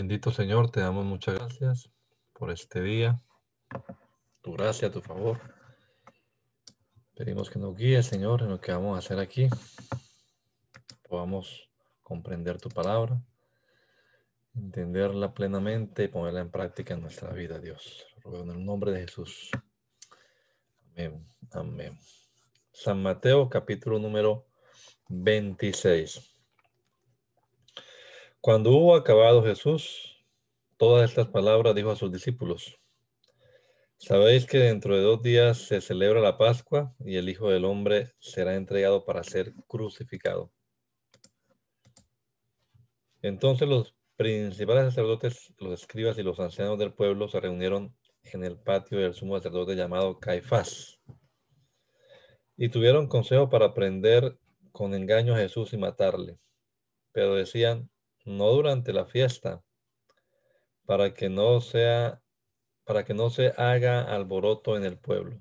Bendito Señor, te damos muchas gracias por este día, tu gracia, tu favor. Pedimos que nos guíe, Señor, en lo que vamos a hacer aquí. Podamos comprender tu palabra, entenderla plenamente y ponerla en práctica en nuestra vida, Dios. Ruego en el nombre de Jesús. Amén. Amén. San Mateo, capítulo número 26. Cuando hubo acabado Jesús todas estas palabras, dijo a sus discípulos, Sabéis que dentro de dos días se celebra la Pascua y el Hijo del Hombre será entregado para ser crucificado. Entonces los principales sacerdotes, los escribas y los ancianos del pueblo se reunieron en el patio del sumo sacerdote llamado Caifás y tuvieron consejo para prender con engaño a Jesús y matarle. Pero decían, no durante la fiesta, para que no sea para que no se haga alboroto en el pueblo.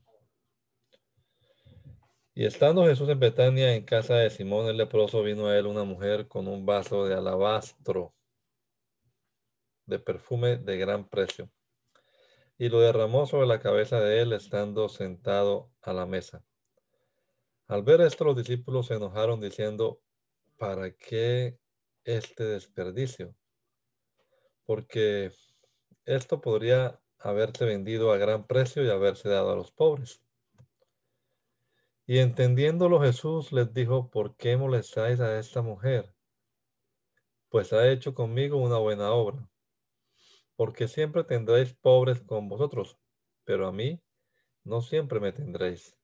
Y estando Jesús en Betania, en casa de Simón el leproso, vino a él una mujer con un vaso de alabastro de perfume de gran precio, y lo derramó sobre la cabeza de él, estando sentado a la mesa. Al ver esto, los discípulos se enojaron, diciendo, ¿para qué este desperdicio, porque esto podría haberse vendido a gran precio y haberse dado a los pobres. Y entendiéndolo Jesús les dijo, ¿por qué molestáis a esta mujer? Pues ha hecho conmigo una buena obra, porque siempre tendréis pobres con vosotros, pero a mí no siempre me tendréis.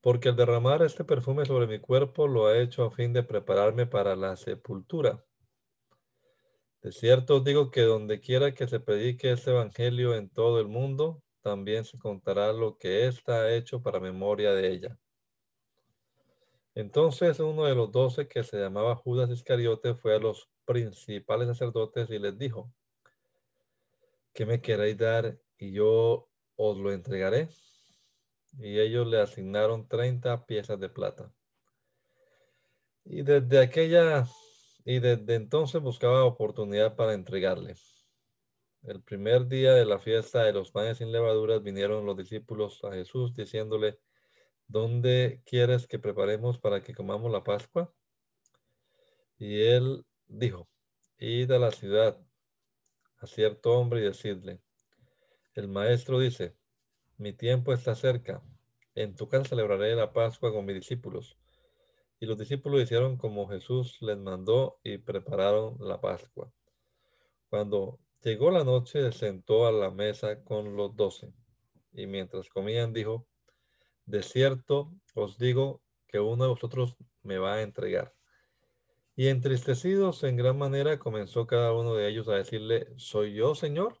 Porque el derramar este perfume sobre mi cuerpo lo ha hecho a fin de prepararme para la sepultura. De cierto os digo que donde quiera que se predique este evangelio en todo el mundo, también se contará lo que ésta ha hecho para memoria de ella. Entonces uno de los doce que se llamaba Judas Iscariote fue a los principales sacerdotes y les dijo, ¿qué me queréis dar y yo os lo entregaré? Y ellos le asignaron 30 piezas de plata. Y desde aquella y desde entonces buscaba oportunidad para entregarle. El primer día de la fiesta de los panes sin levaduras vinieron los discípulos a Jesús diciéndole, ¿dónde quieres que preparemos para que comamos la Pascua? Y él dijo, id a la ciudad a cierto hombre y decidle, el maestro dice, mi tiempo está cerca. En tu casa celebraré la Pascua con mis discípulos. Y los discípulos hicieron como Jesús les mandó y prepararon la Pascua. Cuando llegó la noche, se sentó a la mesa con los doce. Y mientras comían, dijo, de cierto os digo que uno de vosotros me va a entregar. Y entristecidos en gran manera, comenzó cada uno de ellos a decirle, ¿soy yo, Señor?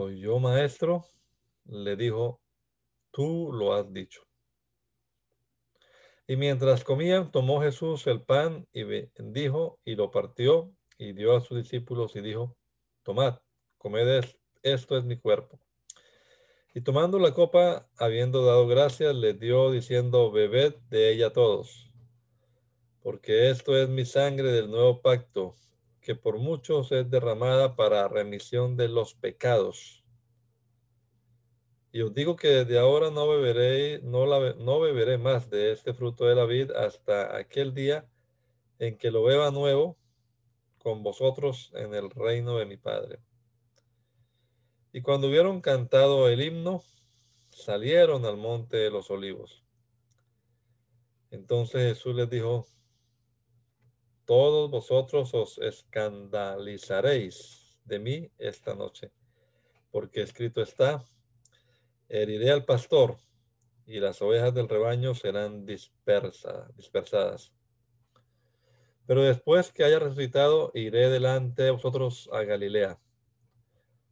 soy yo maestro, le dijo, tú lo has dicho. Y mientras comían, tomó Jesús el pan y bendijo y lo partió y dio a sus discípulos y dijo, tomad, comed esto es mi cuerpo. Y tomando la copa, habiendo dado gracias, le dio diciendo, bebed de ella todos, porque esto es mi sangre del nuevo pacto que por muchos es derramada para remisión de los pecados. Y os digo que desde ahora no beberé, no, la, no beberé más de este fruto de la vid hasta aquel día en que lo beba nuevo con vosotros en el reino de mi Padre. Y cuando hubieron cantado el himno, salieron al monte de los olivos. Entonces Jesús les dijo, todos vosotros os escandalizaréis de mí esta noche, porque escrito está, heriré al pastor y las ovejas del rebaño serán dispersadas. Pero después que haya resucitado, iré delante de vosotros a Galilea.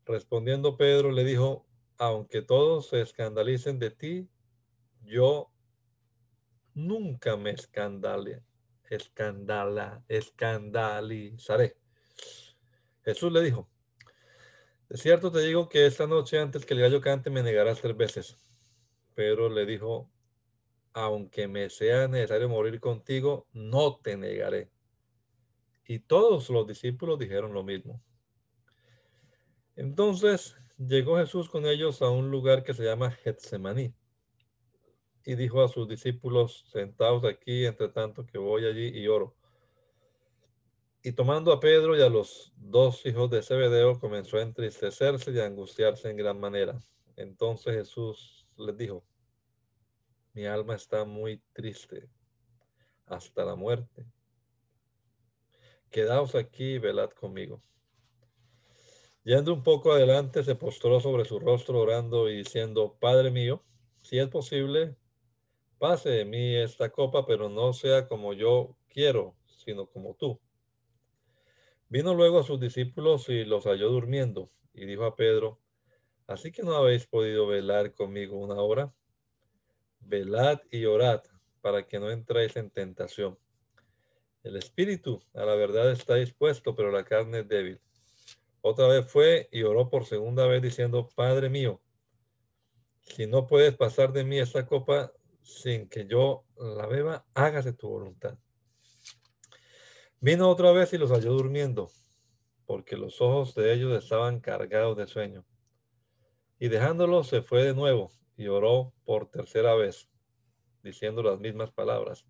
Respondiendo Pedro le dijo, aunque todos se escandalicen de ti, yo nunca me escandale, escandala, escandalizaré. Jesús le dijo, de cierto te digo que esta noche antes que el gallo cante me negarás tres veces. Pedro le dijo, aunque me sea necesario morir contigo, no te negaré. Y todos los discípulos dijeron lo mismo. Entonces llegó Jesús con ellos a un lugar que se llama Getsemaní y dijo a sus discípulos, sentados aquí, entre tanto que voy allí y oro. Y tomando a Pedro y a los dos hijos de Zebedeo, comenzó a entristecerse y a angustiarse en gran manera. Entonces Jesús les dijo, mi alma está muy triste hasta la muerte. Quedaos aquí y velad conmigo. Yendo un poco adelante, se postró sobre su rostro orando y diciendo, Padre mío, si es posible, pase de mí esta copa, pero no sea como yo quiero, sino como tú. Vino luego a sus discípulos y los halló durmiendo, y dijo a Pedro, ¿así que no habéis podido velar conmigo una hora? Velad y orad para que no entréis en tentación. El espíritu a la verdad está dispuesto, pero la carne es débil. Otra vez fue y oró por segunda vez diciendo, Padre mío, si no puedes pasar de mí esta copa sin que yo la beba, hágase tu voluntad. Vino otra vez y los halló durmiendo, porque los ojos de ellos estaban cargados de sueño. Y dejándolos se fue de nuevo y oró por tercera vez, diciendo las mismas palabras.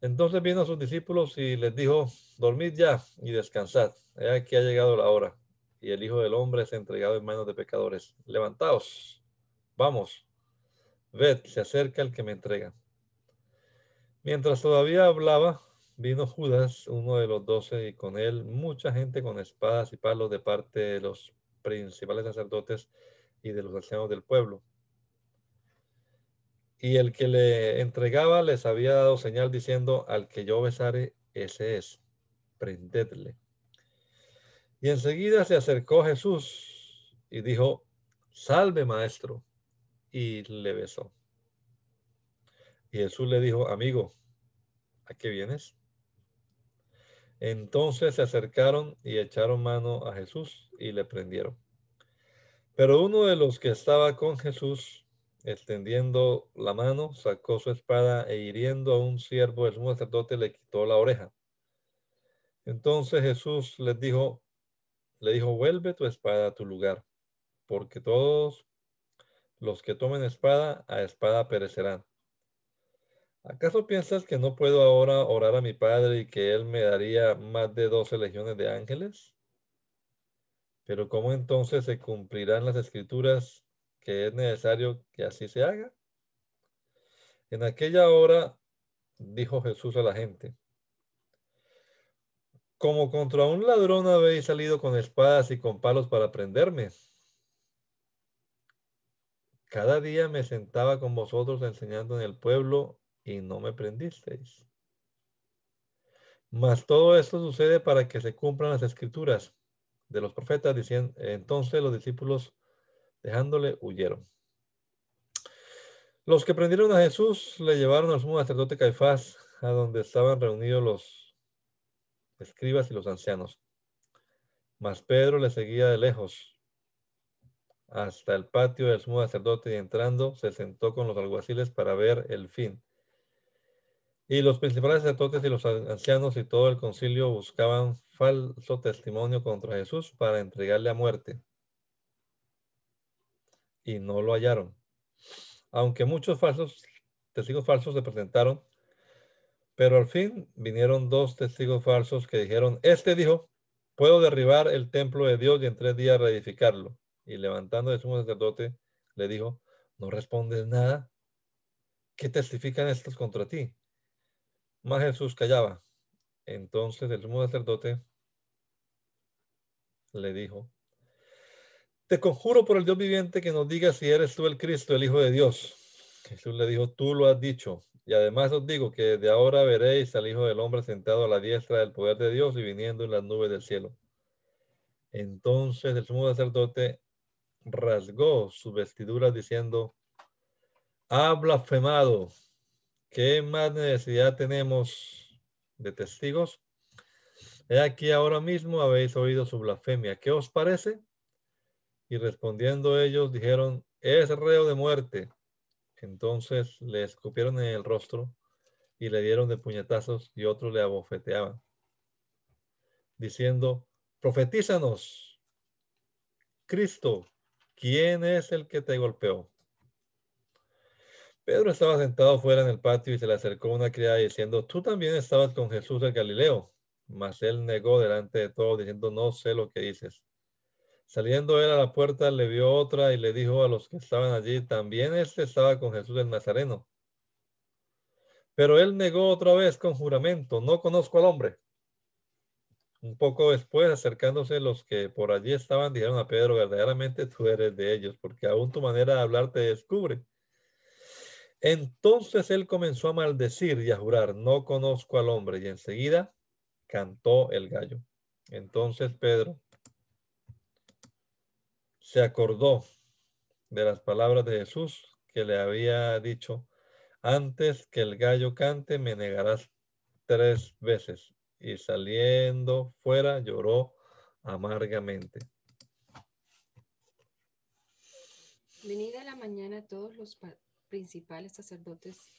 Entonces vino a sus discípulos y les dijo, dormid ya y descansad. He aquí ha llegado la hora y el Hijo del Hombre es entregado en manos de pecadores. Levantaos, vamos, ved, se acerca el que me entrega. Mientras todavía hablaba, vino Judas, uno de los doce, y con él mucha gente con espadas y palos de parte de los principales sacerdotes y de los ancianos del pueblo y el que le entregaba les había dado señal diciendo, al que yo besare, ese es, prendedle. Y enseguida se acercó Jesús y dijo, salve maestro, y le besó. Y Jesús le dijo, amigo, ¿a qué vienes? Entonces se acercaron y echaron mano a Jesús y le prendieron. Pero uno de los que estaba con Jesús, extendiendo la mano, sacó su espada e hiriendo a un siervo del sumo sacerdote le quitó la oreja. Entonces Jesús les dijo, le dijo, vuelve tu espada a tu lugar, porque todos los que tomen espada, a espada perecerán. ¿Acaso piensas que no puedo ahora orar a mi Padre y que Él me daría más de doce legiones de ángeles? Pero ¿cómo entonces se cumplirán las escrituras que es necesario que así se haga. En aquella hora dijo Jesús a la gente, como contra un ladrón habéis salido con espadas y con palos para prenderme. Cada día me sentaba con vosotros enseñando en el pueblo y no me prendisteis. Mas todo esto sucede para que se cumplan las escrituras de los profetas, diciendo, entonces los discípulos Dejándole, huyeron. Los que prendieron a Jesús le llevaron al sumo sacerdote Caifás, a donde estaban reunidos los escribas y los ancianos. Mas Pedro le seguía de lejos hasta el patio del sumo sacerdote y entrando se sentó con los alguaciles para ver el fin. Y los principales sacerdotes y los ancianos y todo el concilio buscaban falso testimonio contra Jesús para entregarle a muerte y no lo hallaron. Aunque muchos falsos testigos falsos se presentaron, pero al fin vinieron dos testigos falsos que dijeron, este dijo, puedo derribar el templo de Dios y en tres días reedificarlo. Y levantando el sumo sacerdote, le dijo, ¿no respondes nada? ¿Qué testifican estos contra ti? Mas Jesús callaba. Entonces el sumo sacerdote le dijo, te conjuro por el Dios viviente que nos diga si eres tú el Cristo, el Hijo de Dios. Jesús le dijo, tú lo has dicho. Y además os digo que de ahora veréis al Hijo del Hombre sentado a la diestra del poder de Dios y viniendo en las nubes del cielo. Entonces el sumo sacerdote rasgó sus vestiduras diciendo, ha blasfemado. ¿Qué más necesidad tenemos de testigos? He aquí ahora mismo habéis oído su blasfemia. ¿Qué os parece? Y respondiendo ellos dijeron, es reo de muerte. Entonces le escupieron en el rostro y le dieron de puñetazos y otros le abofeteaban, diciendo, profetízanos, Cristo, ¿quién es el que te golpeó? Pedro estaba sentado fuera en el patio y se le acercó una criada diciendo, tú también estabas con Jesús el Galileo. Mas él negó delante de todos diciendo, no sé lo que dices. Saliendo él a la puerta, le vio otra y le dijo a los que estaban allí, también este estaba con Jesús el Nazareno. Pero él negó otra vez con juramento, no conozco al hombre. Un poco después, acercándose los que por allí estaban, dijeron a Pedro, verdaderamente tú eres de ellos, porque aún tu manera de hablar te descubre. Entonces él comenzó a maldecir y a jurar, no conozco al hombre, y enseguida cantó el gallo. Entonces Pedro se acordó de las palabras de Jesús que le había dicho, antes que el gallo cante me negarás tres veces. Y saliendo fuera lloró amargamente. Venida la mañana todos los principales sacerdotes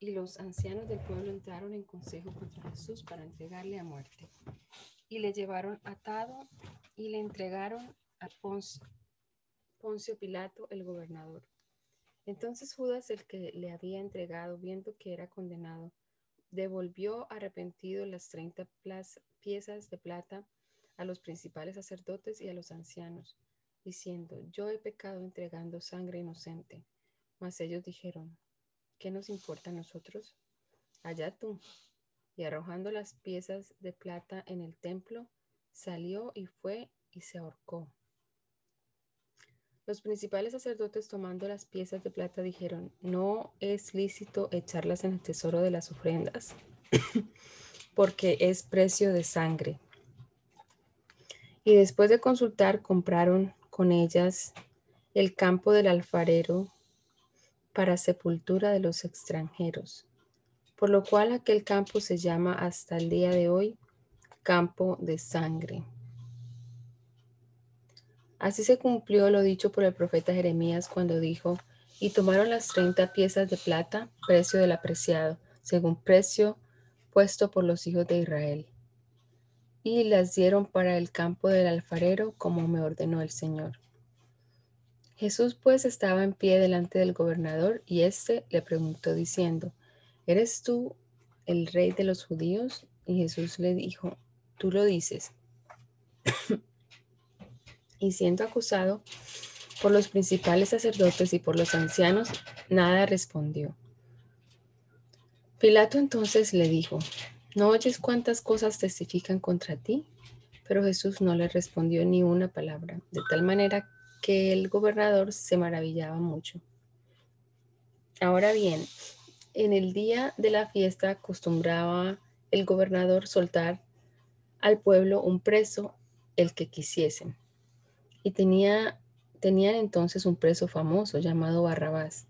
y los ancianos del pueblo entraron en consejo contra Jesús para entregarle a muerte. Y le llevaron atado y le entregaron a Poncio Poncio Pilato, el gobernador. Entonces Judas, el que le había entregado, viendo que era condenado, devolvió arrepentido las treinta piezas de plata a los principales sacerdotes y a los ancianos, diciendo, yo he pecado entregando sangre inocente. Mas ellos dijeron, ¿qué nos importa a nosotros? Allá tú. Y arrojando las piezas de plata en el templo, salió y fue y se ahorcó. Los principales sacerdotes tomando las piezas de plata dijeron, no es lícito echarlas en el tesoro de las ofrendas, porque es precio de sangre. Y después de consultar, compraron con ellas el campo del alfarero para sepultura de los extranjeros, por lo cual aquel campo se llama hasta el día de hoy campo de sangre. Así se cumplió lo dicho por el profeta Jeremías cuando dijo, y tomaron las treinta piezas de plata, precio del apreciado, según precio puesto por los hijos de Israel. Y las dieron para el campo del alfarero, como me ordenó el Señor. Jesús pues estaba en pie delante del gobernador, y éste le preguntó diciendo, ¿Eres tú el rey de los judíos? Y Jesús le dijo, tú lo dices y siendo acusado por los principales sacerdotes y por los ancianos, nada respondió. Pilato entonces le dijo, ¿no oyes cuántas cosas testifican contra ti? Pero Jesús no le respondió ni una palabra, de tal manera que el gobernador se maravillaba mucho. Ahora bien, en el día de la fiesta acostumbraba el gobernador soltar al pueblo un preso, el que quisiesen y tenía, tenían entonces un preso famoso llamado Barrabás.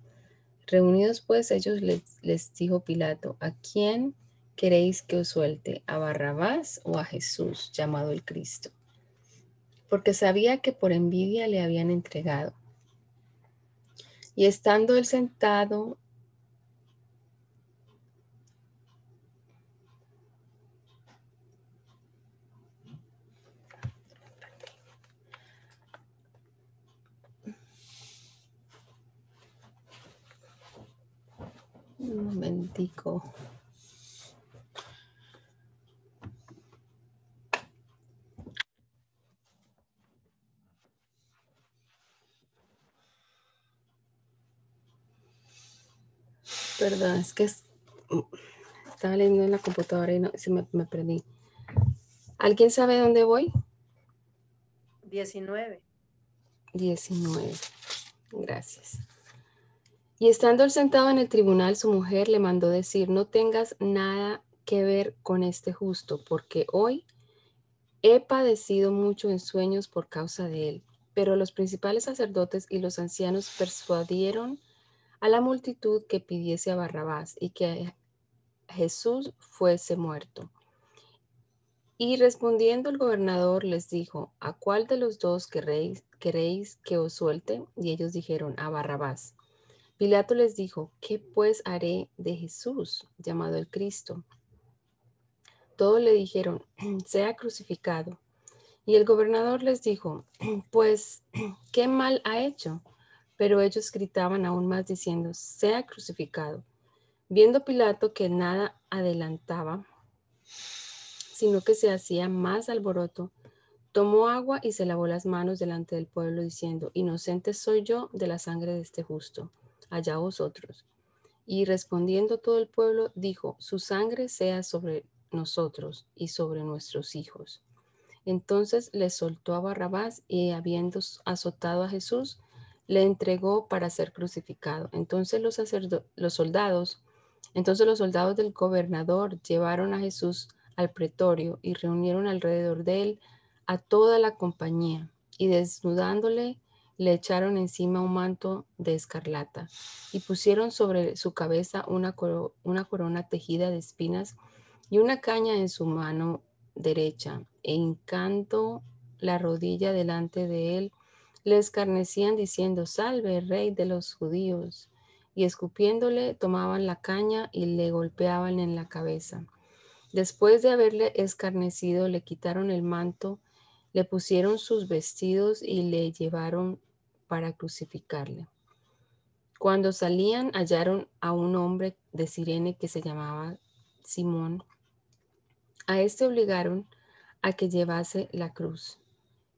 Reunidos pues ellos les, les dijo Pilato, ¿a quién queréis que os suelte? ¿A Barrabás o a Jesús llamado el Cristo? Porque sabía que por envidia le habían entregado. Y estando él sentado Un momentico. Perdón, es que estaba leyendo en la computadora y no, se me, me perdí. ¿Alguien sabe dónde voy? 19. 19. Gracias. Y estando sentado en el tribunal, su mujer le mandó decir, no tengas nada que ver con este justo, porque hoy he padecido mucho en sueños por causa de él. Pero los principales sacerdotes y los ancianos persuadieron a la multitud que pidiese a Barrabás y que Jesús fuese muerto. Y respondiendo el gobernador les dijo, ¿a cuál de los dos queréis, queréis que os suelte? Y ellos dijeron, a Barrabás. Pilato les dijo, ¿qué pues haré de Jesús, llamado el Cristo? Todos le dijeron, sea crucificado. Y el gobernador les dijo, pues, ¿qué mal ha hecho? Pero ellos gritaban aún más diciendo, sea crucificado. Viendo Pilato que nada adelantaba, sino que se hacía más alboroto, tomó agua y se lavó las manos delante del pueblo, diciendo, inocente soy yo de la sangre de este justo, allá vosotros. Y respondiendo todo el pueblo, dijo, su sangre sea sobre nosotros y sobre nuestros hijos. Entonces le soltó a Barrabás y habiendo azotado a Jesús, le entregó para ser crucificado. Entonces los, los soldados, entonces los soldados del gobernador llevaron a Jesús al pretorio y reunieron alrededor de él a toda la compañía y desnudándole le echaron encima un manto de escarlata y pusieron sobre su cabeza una, corona tejida de espinas y una caña en su mano derecha e hincando la rodilla delante de él le escarnecían diciendo, salve, rey de los judíos. Y escupiéndole, tomaban la caña y le golpeaban en la cabeza. Después de haberle escarnecido, le quitaron el manto, le pusieron sus vestidos y le llevaron para crucificarle. Cuando salían, hallaron a un hombre de Sirene que se llamaba Simón. A este obligaron a que llevase la cruz.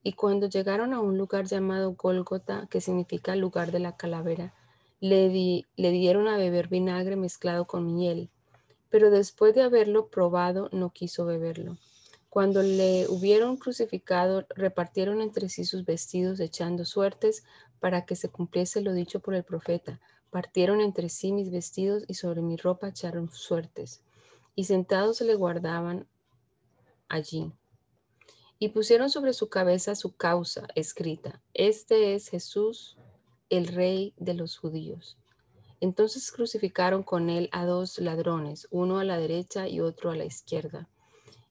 Y cuando llegaron a un lugar llamado Gólgota, que significa lugar de la calavera, le, le dieron a beber vinagre mezclado con miel, pero después de haberlo probado no quiso beberlo. Cuando le hubieron crucificado, repartieron entre sí sus vestidos, echando suertes para que se cumpliese lo dicho por el profeta. Partieron entre sí mis vestidos y sobre mi ropa echaron suertes. Y sentados se le guardaban allí y pusieron sobre su cabeza su causa escrita, este es Jesús, el rey de los judíos. Entonces crucificaron con él a dos ladrones, uno a la derecha y otro a la izquierda.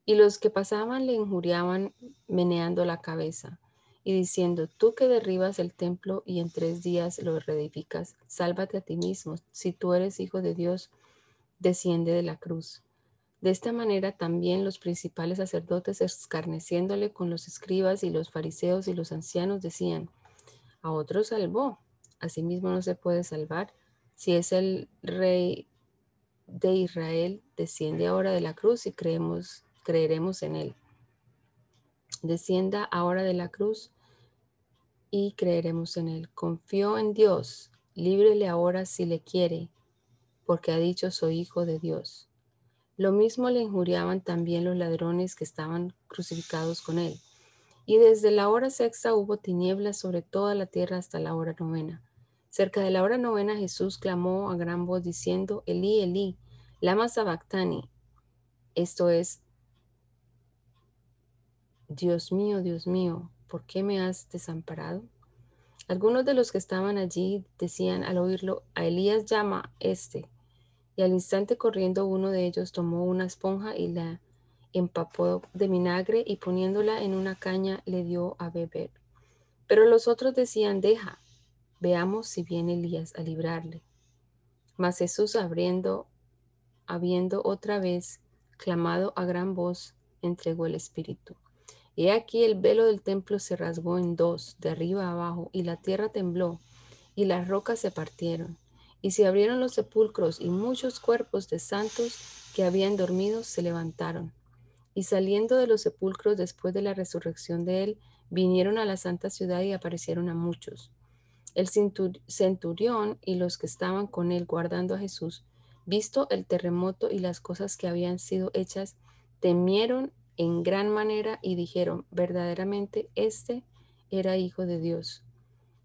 Y los que pasaban le injuriaban meneando la cabeza y diciendo, tú que derribas el templo y en tres días lo reedificas, sálvate a ti mismo, si tú eres hijo de Dios, desciende de la cruz. De esta manera también los principales sacerdotes, escarneciéndole con los escribas y los fariseos y los ancianos, decían, a otro salvó, asimismo no se puede salvar. Si es el rey de Israel, desciende ahora de la cruz y creemos, creeremos en él. Descienda ahora de la cruz y creeremos en él. Confió en Dios, líbrele ahora si le quiere, porque ha dicho soy hijo de Dios. Lo mismo le injuriaban también los ladrones que estaban crucificados con él. Y desde la hora sexta hubo tinieblas sobre toda la tierra hasta la hora novena. Cerca de la hora novena Jesús clamó a gran voz diciendo, Elí, Elí, lama sabactani. Esto es, Dios mío, Dios mío, ¿por qué me has desamparado? Algunos de los que estaban allí decían al oírlo, a Elías llama este y al instante corriendo uno de ellos tomó una esponja y la empapó de vinagre y poniéndola en una caña le dio a beber. Pero los otros decían, deja, veamos si viene Elías a librarle. Mas Jesús abriendo, habiendo otra vez clamado a gran voz, entregó el Espíritu. Y aquí el velo del templo se rasgó en dos, de arriba a abajo, y la tierra tembló, y las rocas se partieron Y se abrieron los sepulcros y muchos cuerpos de santos que habían dormido se levantaron. Y saliendo de los sepulcros después de la resurrección de él, vinieron a la santa ciudad y aparecieron a muchos. El centurión y los que estaban con él guardando a Jesús, visto el terremoto y las cosas que habían sido hechas, temieron en gran manera y dijeron, verdaderamente este era hijo de Dios.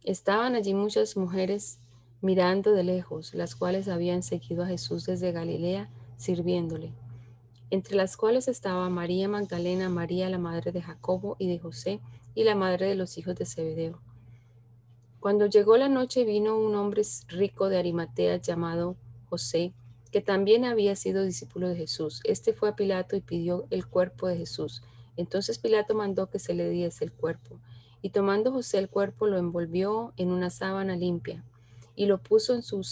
Estaban allí muchas mujeres mirando de lejos, las cuales habían seguido a Jesús desde Galilea, sirviéndole, entre las cuales estaba María Magdalena, María la madre de Jacobo y de José, y la madre de los hijos de Zebedeo. Cuando llegó la noche vino un hombre rico de Arimatea llamado José, que también había sido discípulo de Jesús. Este fue a Pilato y pidió el cuerpo de Jesús. Entonces Pilato mandó que se le diese el cuerpo. Y tomando José el cuerpo lo envolvió en una sábana limpia y lo puso en su,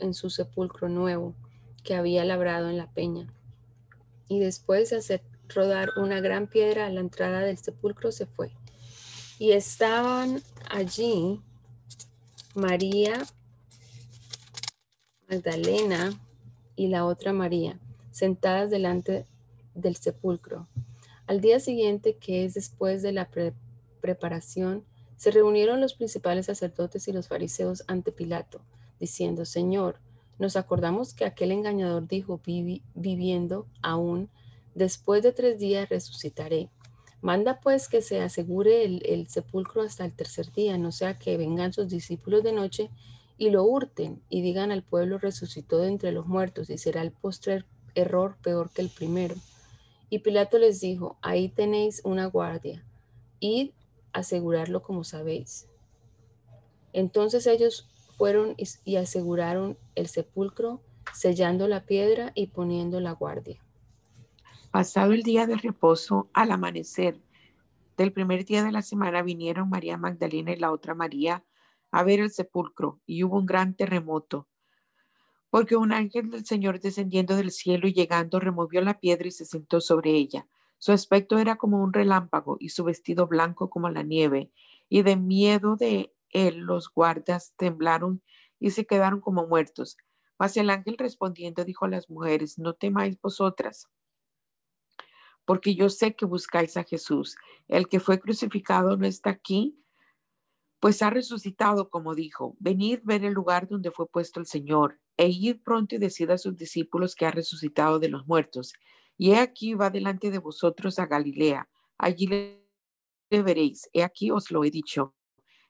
en su sepulcro nuevo que había labrado en la peña. Y después de hacer rodar una gran piedra a la entrada del sepulcro se fue. Y estaban allí María Magdalena y la otra María, sentadas delante del sepulcro. Al día siguiente, que es después de la preparación, se reunieron los principales sacerdotes y los fariseos ante Pilato, diciendo, Señor, nos acordamos que aquel engañador dijo, viviendo aún, después de tres días resucitaré. Manda pues que se asegure el, sepulcro hasta el tercer día, no sea que vengan sus discípulos de noche y lo hurten y digan al pueblo resucitó de entre los muertos y será el postrer error peor que el primero. Y Pilato les dijo, ahí tenéis una guardia, id asegurarlo como sabéis. Entonces ellos fueron y aseguraron el sepulcro, sellando la piedra y poniendo la guardia. Pasado el día de reposo, al amanecer del primer día de la semana vinieron María Magdalena y la otra María a ver el sepulcro y hubo un gran terremoto, porque un ángel del Señor descendiendo del cielo y llegando removió la piedra y se sentó sobre ella. Su aspecto era como un relámpago y su vestido blanco como la nieve, y de miedo de él los guardas temblaron y se quedaron como muertos. Mas el ángel respondiendo dijo a las mujeres, no temáis vosotras porque yo sé que buscáis a Jesús. El que fue crucificado no está aquí, pues ha resucitado, como dijo. Venid ver el lugar donde fue puesto el Señor, e id pronto y decid a sus discípulos que ha resucitado de los muertos. Y he aquí va delante de vosotros a Galilea, allí le veréis, he aquí os lo he dicho.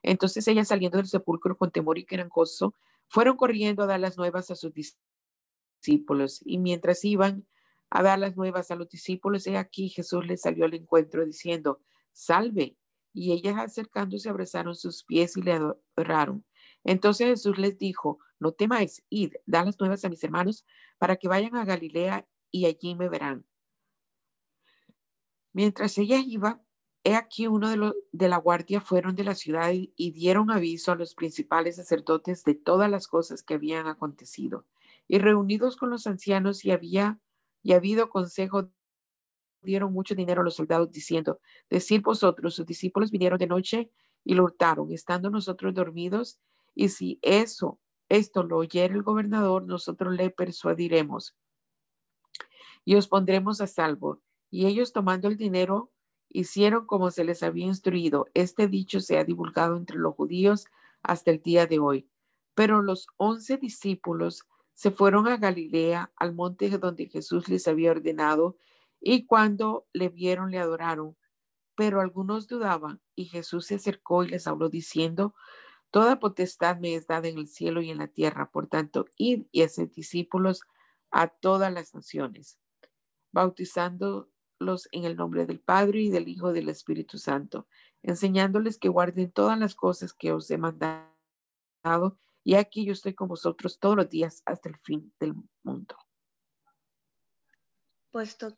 Entonces ella saliendo del sepulcro con temor y gozo, fueron corriendo a dar las nuevas a sus discípulos, y mientras iban, a dar las nuevas a los discípulos. Y aquí Jesús les salió al encuentro diciendo, salve. Y ellas acercándose abrazaron sus pies y le adoraron. Entonces Jesús les dijo, no temáis, id, da las nuevas a mis hermanos para que vayan a Galilea y allí me verán. Mientras ella iba, he aquí uno de, los de la guardia fueron de la ciudad y, y dieron aviso a los principales sacerdotes de todas las cosas que habían acontecido. Y reunidos con los ancianos y había y habido consejo, dieron mucho dinero a los soldados diciendo, decir vosotros, sus discípulos vinieron de noche y lo hurtaron, estando nosotros dormidos, y si eso, esto lo oyera el gobernador, nosotros le persuadiremos y os pondremos a salvo. Y ellos tomando el dinero, hicieron como se les había instruido. Este dicho se ha divulgado entre los judíos hasta el día de hoy. Pero los once discípulos se fueron a Galilea, al monte donde Jesús les había ordenado, y cuando le vieron le adoraron. Pero algunos dudaban, y Jesús se acercó y les habló diciendo, Toda potestad me es dada en el cielo y en la tierra, por tanto, id y haced discípulos a todas las naciones, bautizándolos en el nombre del Padre y del Hijo y del Espíritu Santo, enseñándoles que guarden todas las cosas que os he mandado y aquí yo estoy con vosotros todos los días hasta el fin del mundo. Puesto,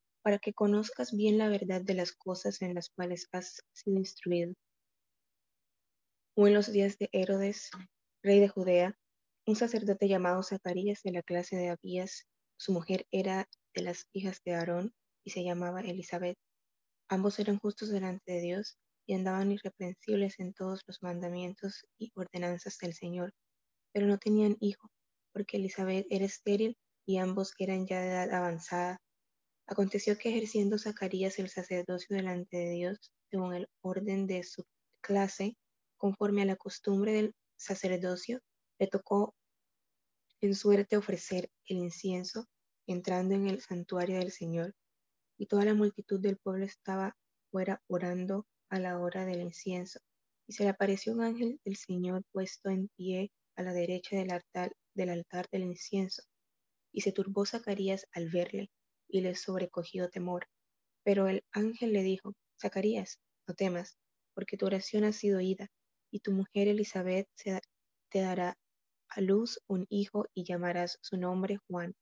para que conozcas bien la verdad de las cosas en las cuales has sido instruido. O en los días de Herodes, rey de Judea, un sacerdote llamado Zacarías de la clase de Abías, su mujer era de las hijas de Aarón y se llamaba Elizabeth. Ambos eran justos delante de Dios y andaban irreprensibles en todos los mandamientos y ordenanzas del Señor, pero no tenían hijo, porque Elizabeth era estéril y ambos eran ya de edad avanzada. Aconteció que ejerciendo Zacarías el sacerdocio delante de Dios, según el orden de su clase, conforme a la costumbre del sacerdocio, le tocó en suerte ofrecer el incienso entrando en el santuario del Señor, y toda la multitud del pueblo estaba fuera orando a la hora del incienso. Y se le apareció un ángel del Señor puesto en pie a la derecha del altar del, altar del incienso. Y se turbó Zacarías al verle, y le sobrecogió temor. Pero el ángel le dijo, Zacarías, no temas, porque tu oración ha sido oída, y tu mujer Elizabeth te dará a luz un hijo y llamarás su nombre Juan.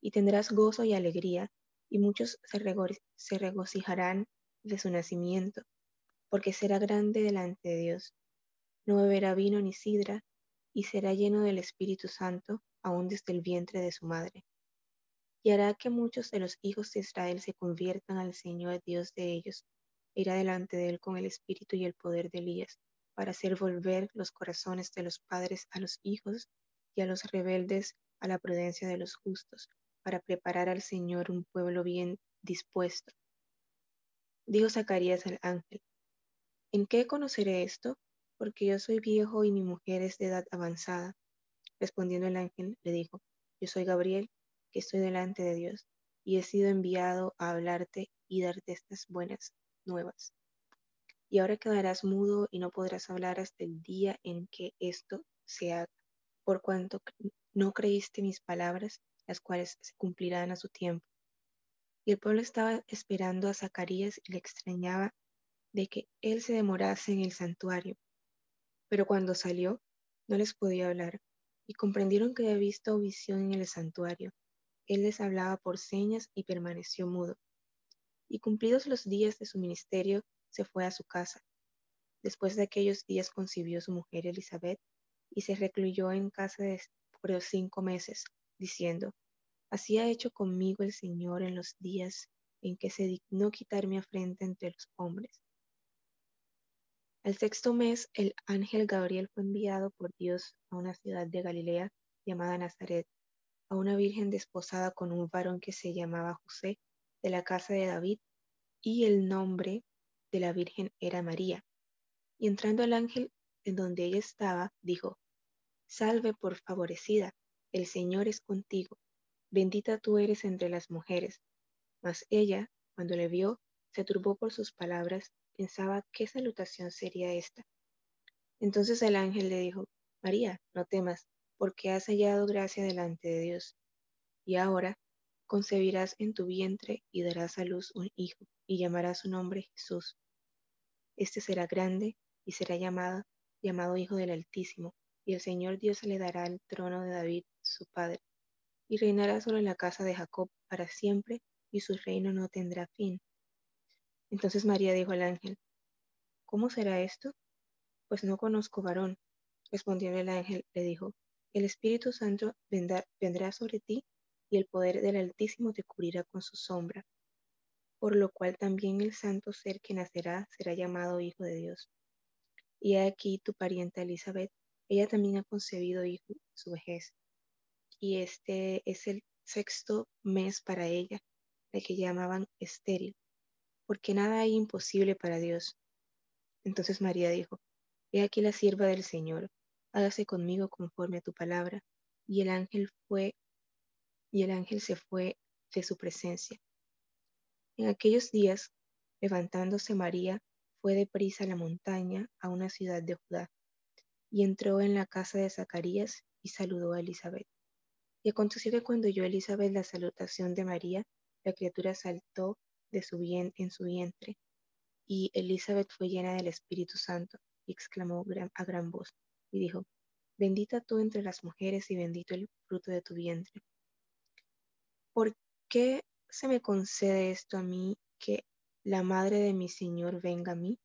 Y tendrás gozo y alegría, y muchos se regocijarán de su nacimiento, porque será grande delante de Dios. No beberá vino ni sidra, y será lleno del Espíritu Santo aún desde el vientre de su madre. Y hará que muchos de los hijos de Israel se conviertan al Señor Dios de ellos, e irá delante de él con el espíritu y el poder de Elías, para hacer volver los corazones de los padres a los hijos y a los rebeldes a la prudencia de los justos, para preparar al Señor un pueblo bien dispuesto. Dijo Zacarías al ángel, ¿en qué conoceré esto? Porque yo soy viejo y mi mujer es de edad avanzada. Respondiendo el ángel, le dijo, yo soy Gabriel, que estoy delante de Dios, y he sido enviado a hablarte y darte estas buenas nuevas. Y ahora quedarás mudo y no podrás hablar hasta el día en que esto se haga, por cuanto no creíste mis palabras, las cuales se cumplirán a su tiempo. Y el pueblo estaba esperando a Zacarías y le extrañaba de que él se demorase en el santuario. Pero cuando salió, no les podía hablar, y comprendieron que había visto visión en el santuario. Él les hablaba por señas y permaneció mudo. Y cumplidos los días de su ministerio, se fue a su casa. Después de aquellos días concibió su mujer Elizabeth y se recluyó en casa por cinco meses, diciendo, Así ha hecho conmigo el Señor en los días en que se dignó quitar mi afrenta entre los hombres. Al sexto mes, el ángel Gabriel fue enviado por Dios a una ciudad de Galilea llamada Nazaret, a una virgen desposada con un varón que se llamaba José, de la casa de David, y el nombre de la virgen era María. Y entrando el ángel en donde ella estaba, dijo, Salve por favorecida, el Señor es contigo bendita tú eres entre las mujeres. Mas ella, cuando le vio, se turbó por sus palabras, pensaba qué salutación sería esta. Entonces el ángel le dijo, María, no temas, porque has hallado gracia delante de Dios. Y ahora concebirás en tu vientre y darás a luz un hijo, y llamarás su nombre Jesús. Este será grande y será llamado, llamado Hijo del Altísimo, y el Señor Dios le dará el trono de David, su padre y reinará sobre la casa de Jacob para siempre, y su reino no tendrá fin. Entonces María dijo al ángel, ¿Cómo será esto? Pues no conozco varón. Respondió el ángel, le dijo, El Espíritu Santo vendrá, sobre ti, y el poder del Altísimo te cubrirá con su sombra, por lo cual también el santo ser que nacerá será llamado Hijo de Dios. Y aquí tu parienta Elizabeth, ella también ha concebido hijo en su vejez y este es el sexto mes para ella, el que llamaban estéril, porque nada hay imposible para Dios. Entonces María dijo, He aquí la sierva del Señor, hágase conmigo conforme a tu palabra. Y el ángel fue, y el ángel se fue de su presencia. En aquellos días, levantándose María, fue deprisa a la montaña, a una ciudad de Judá, y entró en la casa de Zacarías y saludó a Elizabeth. Y aconteció que cuando oyó Elizabeth la salutación de María, la criatura saltó de su bien en su vientre. Y Elizabeth fue llena del Espíritu Santo y exclamó a gran voz y dijo, Bendita tú entre las mujeres y bendito el fruto de tu vientre. ¿por qué se me concede esto a mí que la madre de mi Señor venga a mí?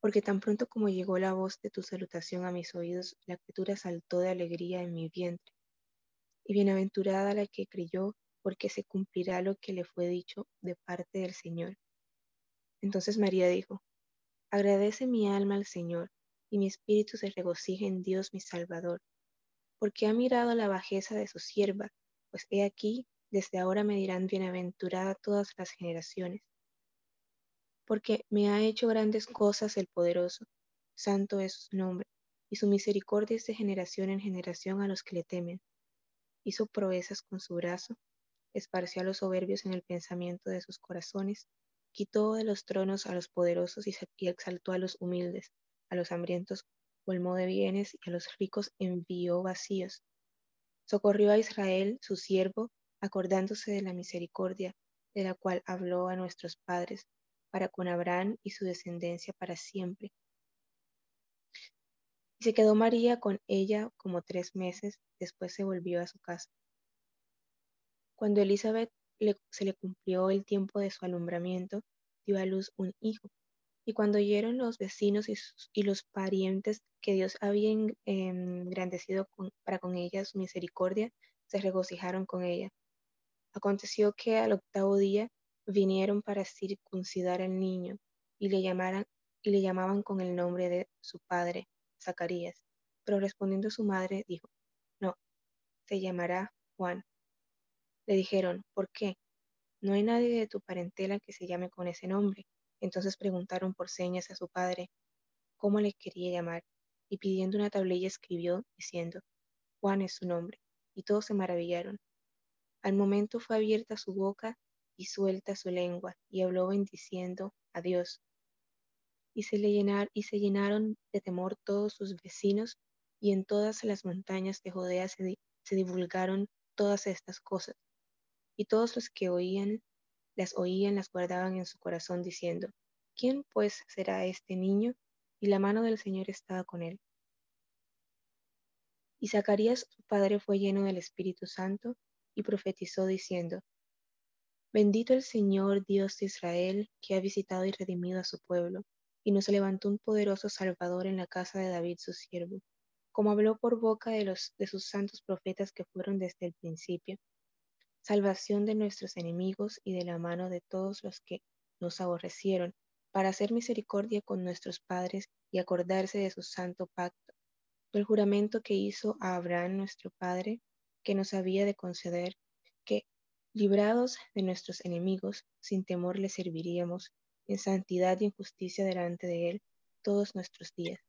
Porque tan pronto como llegó la voz de tu salutación a mis oídos, la criatura saltó de alegría en mi vientre. Y bienaventurada la que creyó, porque se cumplirá lo que le fue dicho de parte del Señor. Entonces María dijo, Agradece mi alma al Señor, y mi espíritu se regocija en Dios mi Salvador, porque ha mirado la bajeza de su sierva, pues he aquí, desde ahora me dirán bienaventurada todas las generaciones. Porque me ha hecho grandes cosas el poderoso, santo es su nombre, y su misericordia es de generación en generación a los que le temen. Hizo proezas con su brazo, esparció a los soberbios en el pensamiento de sus corazones, quitó de los tronos a los poderosos y, exaltó a los humildes, a los hambrientos colmó de bienes y a los ricos envió vacíos. Socorrió a Israel, su siervo, acordándose de la misericordia de la cual habló a nuestros padres, para con Abraham y su descendencia para siempre. Y se quedó María con ella como tres meses, después se volvió a su casa. Cuando Elizabeth se le cumplió el tiempo de su alumbramiento, dio a luz un hijo. Y cuando oyeron los vecinos y, los parientes que Dios había engrandecido para con ella su misericordia, se regocijaron con ella. Aconteció que al octavo día vinieron para circuncidar al niño y le, y le llamaban con el nombre de su padre, Zacarías. Pero respondiendo su madre, dijo, no, se llamará Juan. Le dijeron, ¿por qué? No hay nadie de tu parentela que se llame con ese nombre. Entonces preguntaron por señas a su padre cómo le quería llamar, y pidiendo una tablilla escribió, diciendo, Juan es su nombre. Y todos se maravillaron. Al momento fue abierta su boca y suelta su lengua, y habló bendiciendo a Dios. Y se, le llenar, y se llenaron de temor todos sus vecinos, y en todas las montañas de Judea se divulgaron todas estas cosas y todos los que oían, las oían, las guardaban en su corazón, diciendo, ¿quién pues será este niño? Y la mano del Señor estaba con él. Y Zacarías, su padre, fue lleno del Espíritu Santo y profetizó diciendo, Bendito el Señor Dios de Israel, que ha visitado y redimido a su pueblo, y nos levantó un poderoso Salvador en la casa de David su siervo, como habló por boca de, los, de sus santos profetas que fueron desde el principio salvación de nuestros enemigos y de la mano de todos los que nos aborrecieron, para hacer misericordia con nuestros padres y acordarse de su santo pacto, del juramento que hizo a Abraham nuestro Padre, que nos había de conceder, que, librados de nuestros enemigos, sin temor le serviríamos, en santidad y en justicia delante de él, todos nuestros días.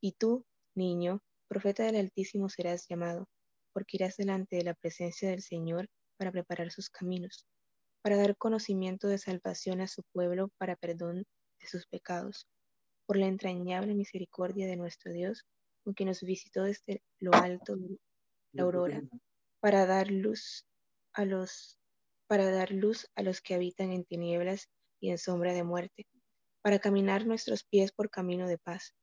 Y tú, niño, profeta del Altísimo serás llamado, porque irás delante de la presencia del Señor para preparar sus caminos, para dar conocimiento de salvación a su pueblo para perdón de sus pecados, por la entrañable misericordia de nuestro Dios, con que nos visitó desde lo alto de la aurora, para dar luz a los para dar luz a los que habitan en tinieblas y en sombra de muerte, para caminar nuestros pies por camino de paz.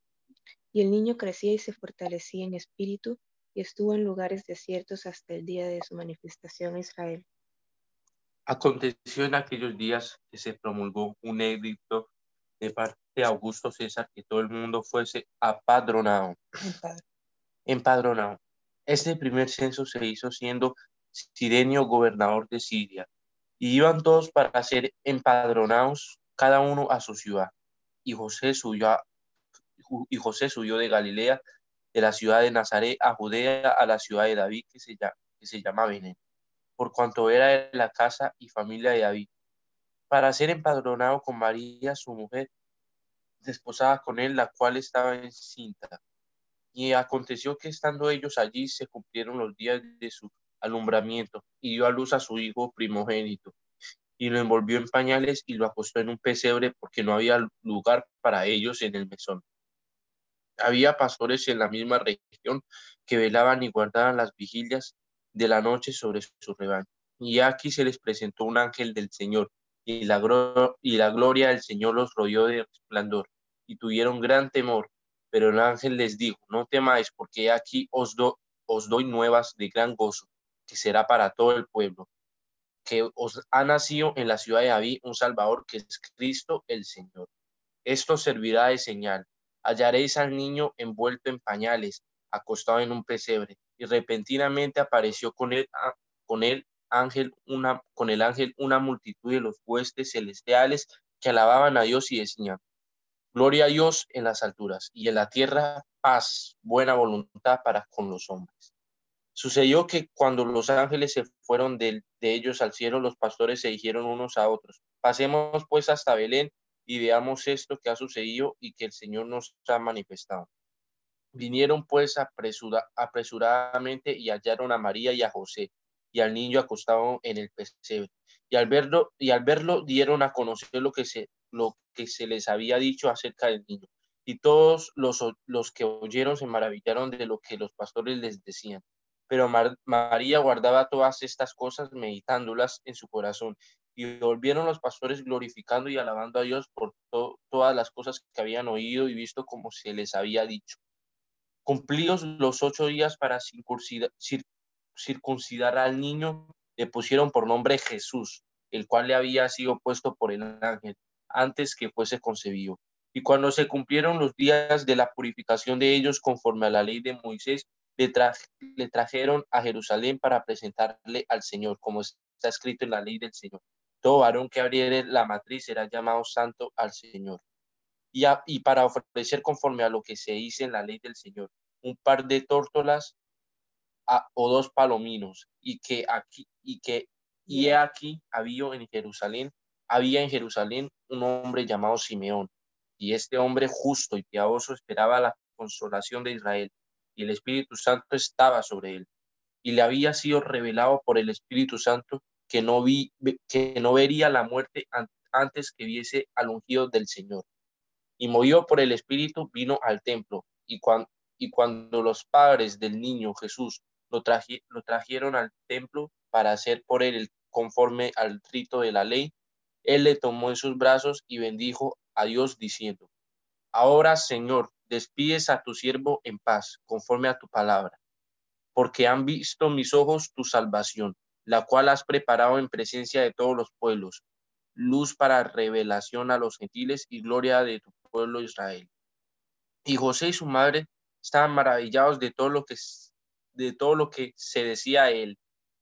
Y el niño crecía y se fortalecía en espíritu y estuvo en lugares desiertos hasta el día de su manifestación a Israel. Aconteció en aquellos días que se promulgó un edicto de parte de Augusto César que todo el mundo fuese apadronado. Empadronado. Este primer censo se hizo siendo Sirenio gobernador de Siria, y iban todos para ser empadronados, cada uno a su ciudad. Y José subió, y José subió de Galilea de la ciudad de Nazaret a Judea, a la ciudad de David, que se llama, que por cuanto era de la casa y familia de David, para ser empadronado con María, su mujer, desposada con él, la cual estaba encinta. Y aconteció que estando ellos allí se cumplieron los días de su alumbramiento, y dio a luz a su hijo primogénito, y lo envolvió en pañales y lo acostó en un pesebre porque no había lugar para ellos en el mesón. Había pastores en la misma región que velaban y guardaban las vigilias de la noche sobre su rebaño. Y aquí se les presentó un ángel del Señor, y la, gloria del Señor los rodeó de resplandor, y tuvieron gran temor. Pero el ángel les dijo, no temáis, porque aquí os, os doy nuevas de gran gozo, que será para todo el pueblo, que os ha nacido en la ciudad de David un Salvador que es Cristo el Señor. Esto servirá de señal. Hallaréis al niño envuelto en pañales, acostado en un pesebre, y repentinamente apareció con él, con él ángel una con el ángel una multitud de los huestes celestiales que alababan a Dios y decían: Gloria a Dios en las alturas y en la tierra paz, buena voluntad para con los hombres. Sucedió que cuando los ángeles se fueron de, ellos al cielo, los pastores se dijeron unos a otros, pasemos pues hasta Belén y veamos esto que ha sucedido y que el Señor nos ha manifestado. Vinieron pues apresuradamente y hallaron a María y a José y al niño acostado en el pesebre. Y al verlo, y al verlo dieron a conocer lo que se, lo que se les había dicho acerca del niño. Y todos los, los que oyeron se maravillaron de lo que los pastores les decían. Pero María guardaba todas estas cosas, meditándolas en su corazón. Y volvieron los pastores glorificando y alabando a Dios por todas las cosas que habían oído y visto como se les había dicho. Cumplidos los ocho días para circuncidar al niño, le pusieron por nombre Jesús, el cual le había sido puesto por el ángel antes que fuese concebido. Y cuando se cumplieron los días de la purificación de ellos conforme a la ley de Moisés, le, trajeron a Jerusalén para presentarle al Señor, como está escrito en la ley del Señor. Todo varón que abriere la matriz será llamado santo al Señor. Y, para ofrecer conforme a lo que se dice en la ley del Señor, un par de tórtolas o dos palominos, y que aquí, y que, y aquí había en Jerusalén, había en Jerusalén un hombre llamado Simeón, y este hombre justo y piadoso esperaba la consolación de Israel, y el Espíritu Santo estaba sobre él, y le había sido revelado por el Espíritu Santo que no, vi, que no vería la muerte antes que viese al ungido del Señor. Y movió por el Espíritu, vino al templo, y cuando, y cuando los padres del niño Jesús lo, lo trajeron al templo para hacer por él conforme al rito de la ley, él le tomó en sus brazos y bendijo a Dios diciendo, Ahora, Señor, despides a tu siervo en paz, conforme a tu palabra, porque han visto mis ojos tu salvación, la cual has preparado en presencia de todos los pueblos, luz para revelación a los gentiles y gloria de tu pueblo Israel. Y José y su madre estaban maravillados de todo lo que de todo lo que se decía a él.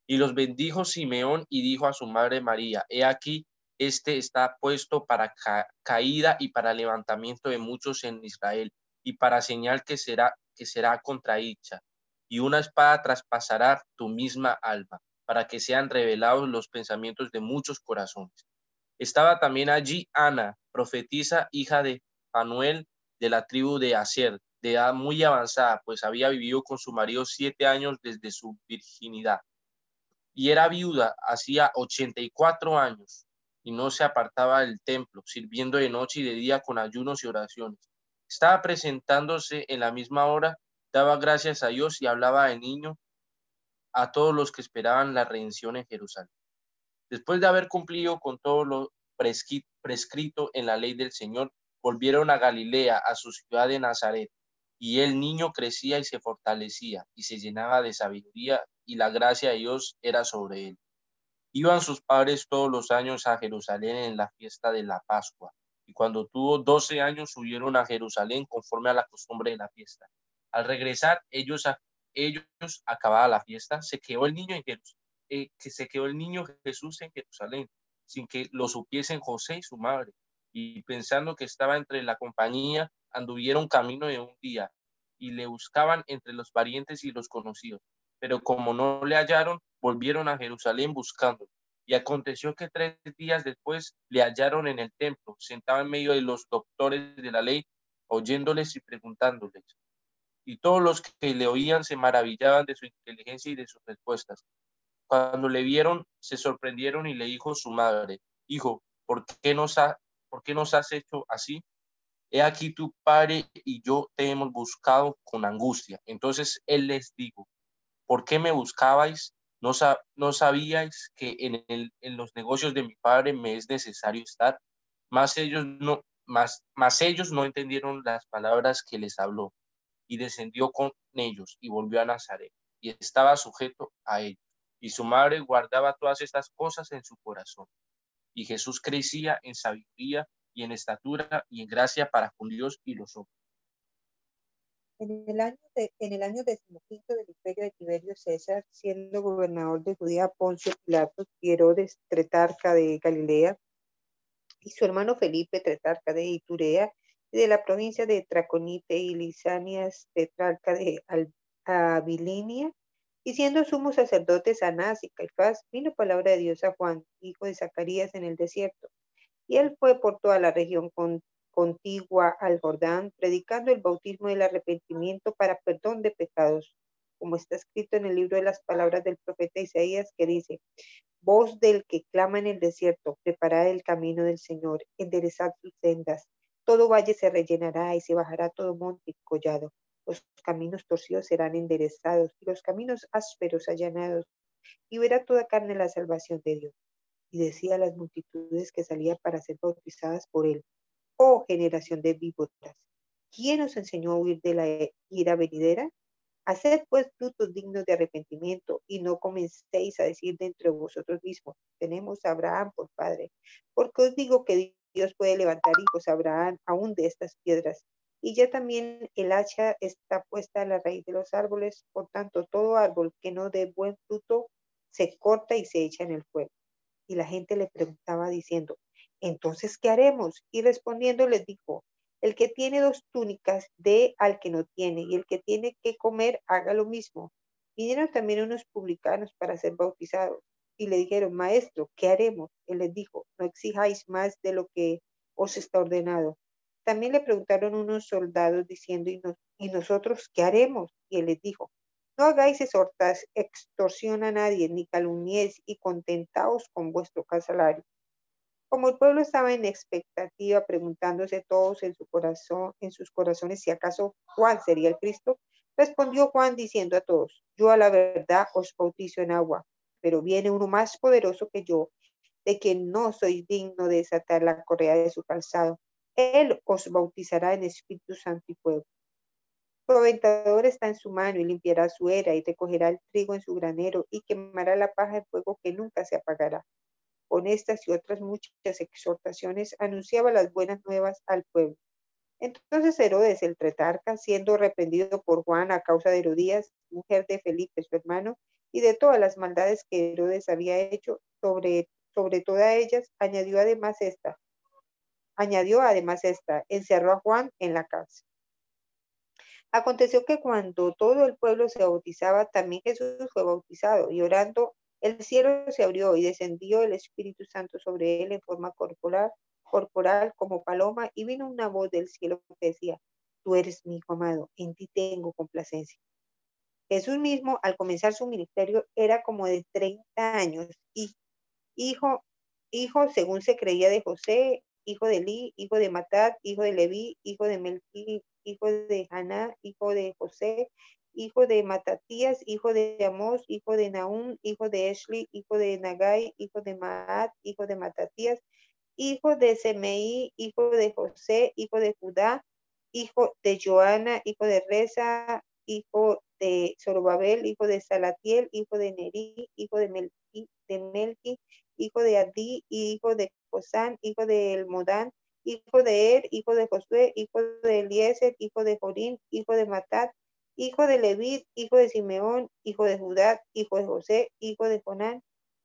Y los bendijo Simeón y dijo a su madre María, he aquí, este está puesto para caída y para levantamiento de muchos en Israel y para señal que será que será contradicha y una espada traspasará tu misma alma para que sean revelados los pensamientos de muchos corazones. Estaba también allí Ana, profetisa, hija de Fanuel de la tribu de Aser, de edad muy avanzada, pues había vivido con su marido siete años desde su virginidad. Y era viuda hacía 84 años y no se apartaba del templo, sirviendo de noche y de día con ayunos y oraciones. Estaba presentándose en la misma hora, daba gracias a Dios y hablaba de niño a todos los que esperaban la redención en Jerusalén. Después de haber cumplido con todo lo prescrito en la ley del Señor, volvieron a Galilea, a su ciudad de Nazaret y el niño crecía y se fortalecía y se llenaba de sabiduría y la gracia de Dios era sobre él. Iban sus padres todos los años a Jerusalén en la fiesta de la Pascua y cuando tuvo doce años subieron a Jerusalén conforme a la costumbre de la fiesta. Al regresar ellos, ellos acababa la fiesta, se quedó el niño eh, que se quedó el niño Jesús en Jerusalén sin que lo supiesen José y su madre y pensando que estaba entre la compañía anduvieron camino de un día y le buscaban entre los parientes y los conocidos. Pero como no le hallaron, volvieron a Jerusalén buscando. Y aconteció que tres días después le hallaron en el templo, sentado en medio de los doctores de la ley, oyéndoles y preguntándoles. Y todos los que le oían se maravillaban de su inteligencia y de sus respuestas. Cuando le vieron, se sorprendieron y le dijo su madre, Hijo, ¿por qué nos, ha, ¿por qué nos has hecho así? he aquí tu padre y yo te hemos buscado con angustia. Entonces él les dijo, ¿por qué me buscabais? ¿No, no sabíais que en, el, en, los negocios de mi padre me es necesario estar? Más ellos, no, más, más ellos no entendieron las palabras que les habló y descendió con ellos y volvió a Nazaret y estaba sujeto a ellos. Y su madre guardaba todas estas cosas en su corazón. Y Jesús crecía en sabiduría y en estatura y en gracia para con Dios y los hombres. En el año, de, en el año decimoquinto del imperio de Tiberio César, siendo gobernador de Judea Poncio Pilatos y Herodes Tretarca de Galilea, y su hermano Felipe Tretarca de Iturea, de la provincia de Traconite y Lisanias Tretarca de Abilinia, y siendo sumo sacerdotes Anás y Caifás, vino palabra de Dios a Juan, hijo de Zacarías, en el desierto. Y él fue por toda la región con contigua al Jordán, predicando el bautismo del arrepentimiento para perdón de pecados, como está escrito en el libro de las palabras del profeta Isaías, que dice, voz del que clama en el desierto, preparad el camino del Señor, enderezad sus sendas, todo valle se rellenará y se bajará todo monte y collado, los caminos torcidos serán enderezados y los caminos ásperos allanados, y verá toda carne la salvación de Dios. Y decía a las multitudes que salían para ser bautizadas por él, oh generación de víboras, ¿quién os enseñó a huir de la ira venidera? Haced pues frutos dignos de arrepentimiento y no comencéis a decir dentro de vosotros mismos, tenemos a Abraham por padre, porque os digo que Dios puede levantar hijos a Abraham aún de estas piedras. Y ya también el hacha está puesta a la raíz de los árboles, por tanto todo árbol que no dé buen fruto se corta y se echa en el fuego. Y la gente le preguntaba diciendo, entonces, ¿qué haremos? Y respondiendo les dijo, el que tiene dos túnicas, dé al que no tiene, y el que tiene que comer, haga lo mismo. Vinieron también unos publicanos para ser bautizados, y le dijeron, maestro, ¿qué haremos? Él les dijo, no exijáis más de lo que os está ordenado. También le preguntaron unos soldados diciendo, ¿y, nosotros qué haremos? Y él les dijo, no hagáis exhortas, extorsión a nadie, ni calumnies, y contentaos con vuestro casalario como el pueblo estaba en expectativa, preguntándose todos en su corazón, en sus corazones si acaso Juan sería el Cristo, respondió Juan diciendo a todos, yo a la verdad os bautizo en agua, pero viene uno más poderoso que yo, de quien no soy digno de desatar la correa de su calzado. Él os bautizará en Espíritu Santo y fuego. Su aventador está en su mano y limpiará su era y recogerá el trigo en su granero y quemará la paja de fuego que nunca se apagará. Con estas y otras muchas exhortaciones anunciaba las buenas nuevas al pueblo. Entonces Herodes el Tretarca, siendo arrepentido por Juan a causa de Herodías, mujer de Felipe su hermano, y de todas las maldades que Herodes había hecho sobre, sobre todas ellas, añadió además esta, añadió además esta, encerró a Juan en la cárcel. Aconteció que cuando todo el pueblo se bautizaba, también Jesús fue bautizado, y orando el cielo se abrió y descendió el Espíritu Santo sobre él en forma corporal, corporal como paloma, y vino una voz del cielo que decía, tú eres mi amado, en ti tengo complacencia. Jesús mismo, al comenzar su ministerio, era como de 30 años y hijo, hijo según se creía de José, hijo de Li, hijo de Matat, hijo de Leví, hijo de Melqui, hijo de Haná, hijo de José, hijo de Matatías, hijo de Amos, hijo de Naúm, hijo de Esli, hijo de Nagai, hijo de Maat, hijo de Matatías, hijo de Semeí, hijo de José, hijo de Judá, hijo de Joana, hijo de Reza, hijo de Zorobabel, hijo de Salatiel, hijo de Neri, hijo de Melki, de Melki, hijo de Adí, hijo de Josán, hijo de Elmodán, hijo de Er, hijo de Josué, hijo de Eliezer, hijo de Jorín, hijo de Matat, hijo de Leví, hijo de Simeón, hijo de Judá, hijo de José, hijo de Jonán,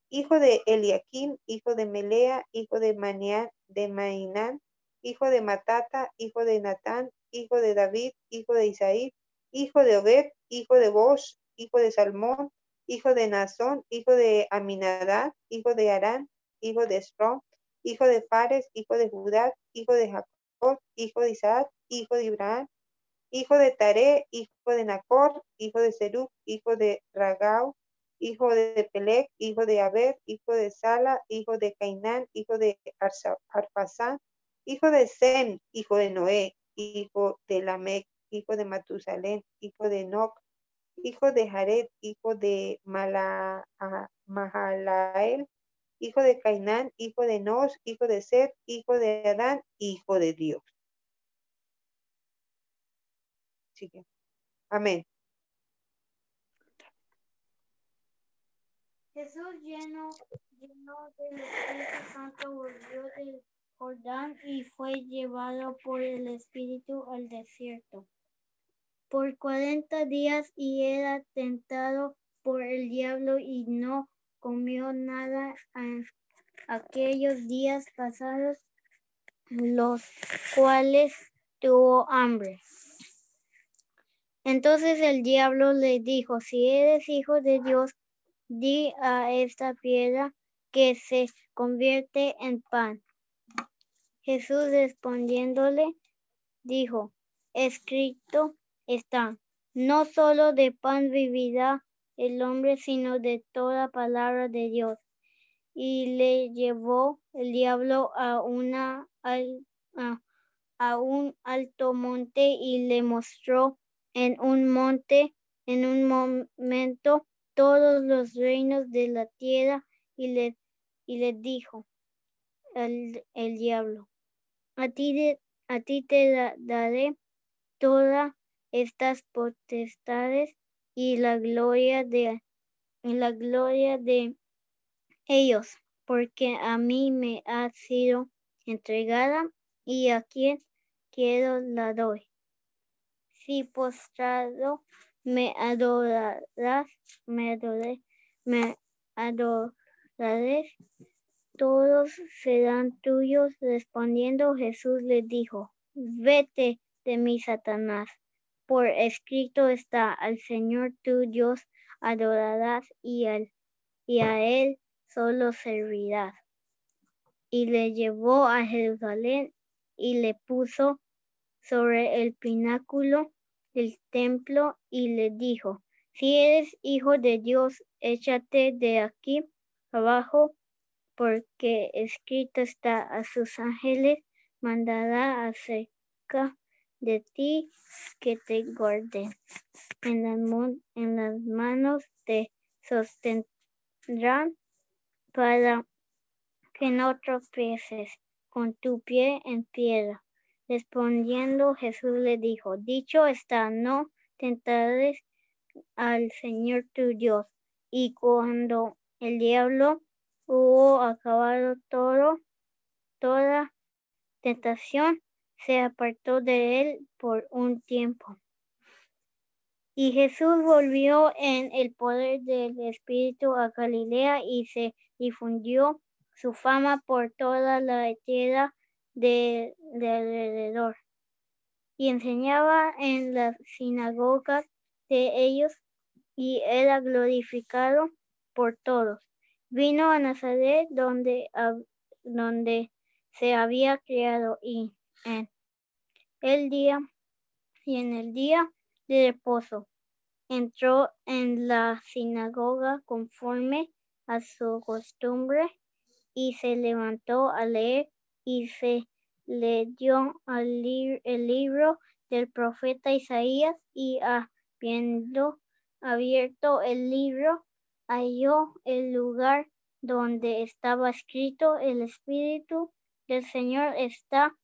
hijo de Eliaquín, hijo de Melea, hijo de Manián, de Mainán, hijo de Matata, hijo de Natán, hijo de David, hijo de Isaí, hijo de Obed, hijo de Bosch, hijo de Salmón, hijo de Nazón, hijo de Aminadad, hijo de Arán, hijo de Esrom, hijo de Fares, hijo de Judá, hijo de Jacob, hijo de Isaac, hijo de Ibrahim, hijo de Tare, hijo de Nacor, hijo de Seruk, hijo de Ragau, hijo de Pelec, hijo de Aber, hijo de Sala, hijo de Cainán, hijo de Arpasán, hijo de Sem, hijo de Noé, hijo de Lamec, hijo de Matusalén, hijo de Enoch, hijo de Jared, hijo de Mahalael, hijo de Cainán, hijo de Nos, hijo de Seth, hijo de Adán, hijo de Dios. Amén. Jesús lleno, lleno del Espíritu Santo volvió del Jordán y fue llevado por el Espíritu al desierto por cuarenta días y era tentado por el diablo y no comió nada en aquellos días pasados, los cuales tuvo hambre. Entonces el diablo le dijo, si eres hijo de Dios, di a esta piedra que se convierte en pan. Jesús respondiéndole, dijo, escrito está, no solo de pan vivirá el hombre, sino de toda palabra de Dios. Y le llevó el diablo a, una, a, un alto monte y le mostró en un monte, en un momento, todos los reinos de la tierra y le, y le dijo el, diablo, a ti, a ti te daré todas estas potestades y la gloria de la gloria de ellos, porque a mí me ha sido entregada y a quien quiero la doy. Si postrado me adorarás, me adoré, me adoraré, todos serán tuyos. Respondiendo Jesús le dijo, vete de mí, Satanás por escrito está, al Señor tu Dios adorarás y, y a Él solo servirás. Y le llevó a Jerusalén y le puso sobre el pináculo del templo y le dijo, si eres hijo de Dios, échate de aquí abajo, porque escrito está a sus ángeles, mandará acerca de ti que te guarde. En las, en las manos te sostendrán para que no tropieces con tu pie en piedra. Respondiendo Jesús le dijo, dicho está, no tentarás al Señor tu Dios. Y cuando el diablo hubo acabado todo, toda tentación, se apartó de él por un tiempo. Y Jesús volvió en el poder del Espíritu a Galilea y se difundió su fama por toda la tierra de, alrededor. Y enseñaba en las sinagogas de ellos y era glorificado por todos. Vino a Nazaret donde, donde se había criado y en el día y en el día de reposo. Entró en la sinagoga conforme a su costumbre y se levantó a leer y se leyó el libro del profeta Isaías y habiendo abierto el libro halló el lugar donde estaba escrito el Espíritu del Señor está